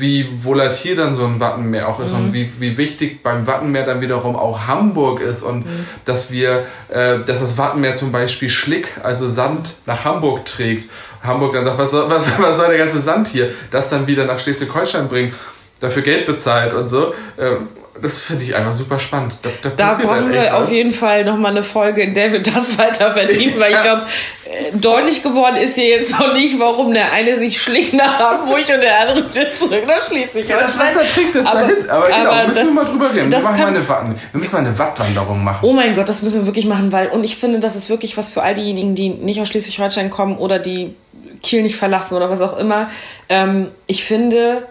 wie volatil dann so ein Wattenmeer auch ist und wie, wie wichtig beim Wattenmeer dann wiederum auch Hamburg ist und dass wir, äh, dass das Wattenmeer zum Beispiel Schlick, also Sand nach Hamburg trägt. Hamburg dann sagt, was soll, was, was soll der ganze Sand hier? Das dann wieder nach Schleswig-Holstein bringen, dafür Geld bezahlt und so. Ähm, das finde ich einfach super spannend. Da, da Da brauchen halt wir auf jeden Fall nochmal eine Folge, in der wir das weiter vertiefen, weil ich glaube, äh, deutlich geworden ist hier jetzt noch nicht, warum der eine sich schlägt nach Hamburg und der andere wieder zurück nach Schleswig. Ja, das Wasser trinkt es Aber- dahin. Aber, genau, aber müssen das- wir mal drüber reden. Wir, das machen mal kann- eine Watten, wir müssen mal eine Wattwanderung machen. Oh mein Gott, das müssen wir wirklich machen, weil, und ich finde, das ist wirklich was für all diejenigen, die nicht aus Schleswig-Holstein kommen oder die Kiel nicht verlassen oder was auch immer. Ähm, ich finde,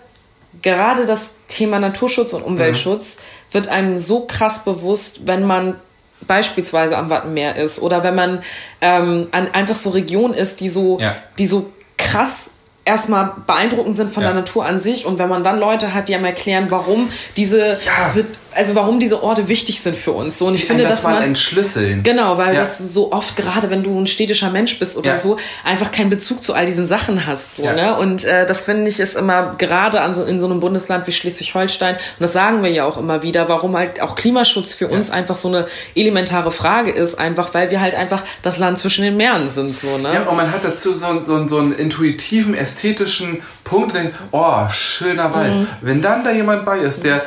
gerade das Thema Naturschutz und Umweltschutz wird einem so krass bewusst, wenn man beispielsweise am Wattenmeer ist oder wenn man ähm, an einfach so Regionen ist, die so, Ja. die so krass erstmal beeindruckend sind von Ja. der Natur an sich und wenn man dann Leute hat, die einem erklären, warum diese, Ja. Also warum diese Orte wichtig sind für uns. So, und ich Die finde, das dass man entschlüsseln. Genau, weil Ja. das so oft, gerade wenn du ein städtischer Mensch bist oder Ja. so, einfach keinen Bezug zu all diesen Sachen hast. So, Ja. ne? Und äh, das finde ich ist immer gerade an so, in so einem Bundesland wie Schleswig-Holstein, und das sagen wir ja auch immer wieder, warum halt auch Klimaschutz für uns einfach so eine elementare Frage ist, einfach weil wir halt einfach das Land zwischen den Meeren sind. So, ne? Ja, und man hat dazu so, so, so einen intuitiven, ästhetischen Punkt, der denkt, oh, schöner Wald. Mhm. Wenn dann da jemand bei ist, der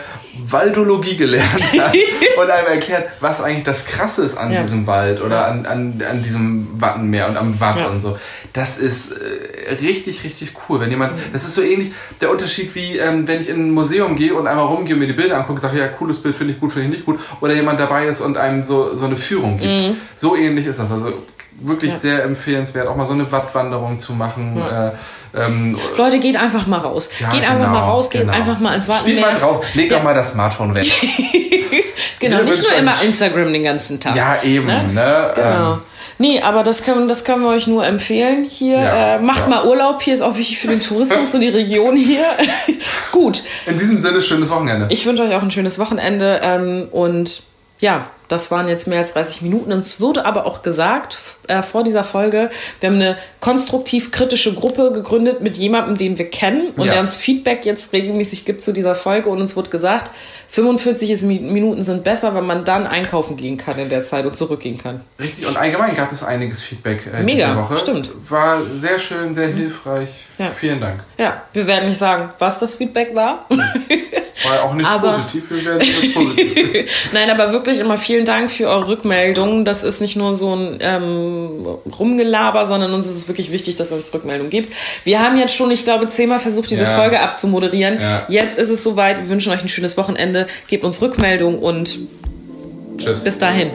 Waldologie gelernt hat und einem erklärt, was eigentlich das Krasse ist an Ja. diesem Wald oder an, an, an diesem Wattenmeer und am Watt Ja. und so. Das ist äh, richtig, richtig cool. Wenn jemand, Mhm. das ist so ähnlich der Unterschied wie, ähm, wenn ich in ein Museum gehe und einmal rumgehe und mir die Bilder angucke und sage, ja, cooles Bild finde ich gut, finde ich nicht gut. Oder jemand dabei ist und einem so, so eine Führung gibt. So ähnlich ist das. Also wirklich. Ja. sehr empfehlenswert, auch mal so eine Wattwanderung zu machen. Ja. Äh, ähm, Leute, geht einfach mal raus. ja, geht einfach genau, mal raus, geht genau. einfach mal ins Spiel Wattenmeer. mal drauf, leg doch mal das Smartphone weg. Genau, Wir nicht nur immer Instagram den ganzen Tag. ja, eben. Ne? Ne? Genau. Ähm, Nee, aber das können, das können wir euch nur empfehlen hier. Äh, macht mal Urlaub, hier ist auch wichtig für den Tourismus und die Region hier. Gut, in diesem Sinne, schönes Wochenende. ich wünsche euch auch ein schönes Wochenende ähm, und ja, das waren jetzt mehr als 30 Minuten. Uns wurde aber auch gesagt äh, vor dieser Folge, wir haben eine konstruktiv-kritische Gruppe gegründet mit jemandem, den wir kennen und Ja. der uns Feedback jetzt regelmäßig gibt zu dieser Folge und uns wurde gesagt, 45 ist- Minuten sind besser, wenn man dann einkaufen gehen kann in der Zeit und zurückgehen kann. Richtig. Und allgemein gab es einiges Feedback äh, Mega, diese Woche. stimmt. War sehr schön, sehr hilfreich. Ja. Vielen Dank. Ja, wir werden nicht sagen, was das Feedback war. War auch nicht Aber- positiv, wir werden es positiv. Nein, aber wirklich immer vielen Dank für eure Rückmeldungen. Das ist nicht nur so ein ähm, Rumgelaber, sondern uns ist es wirklich wichtig, dass ihr uns Rückmeldungen gibt. Wir haben jetzt schon, ich glaube, zehnmal versucht, diese Ja. Folge abzumoderieren. Ja. Jetzt ist es soweit. Wir wünschen euch ein schönes Wochenende. Gebt uns Rückmeldung und Tschüss. bis dahin.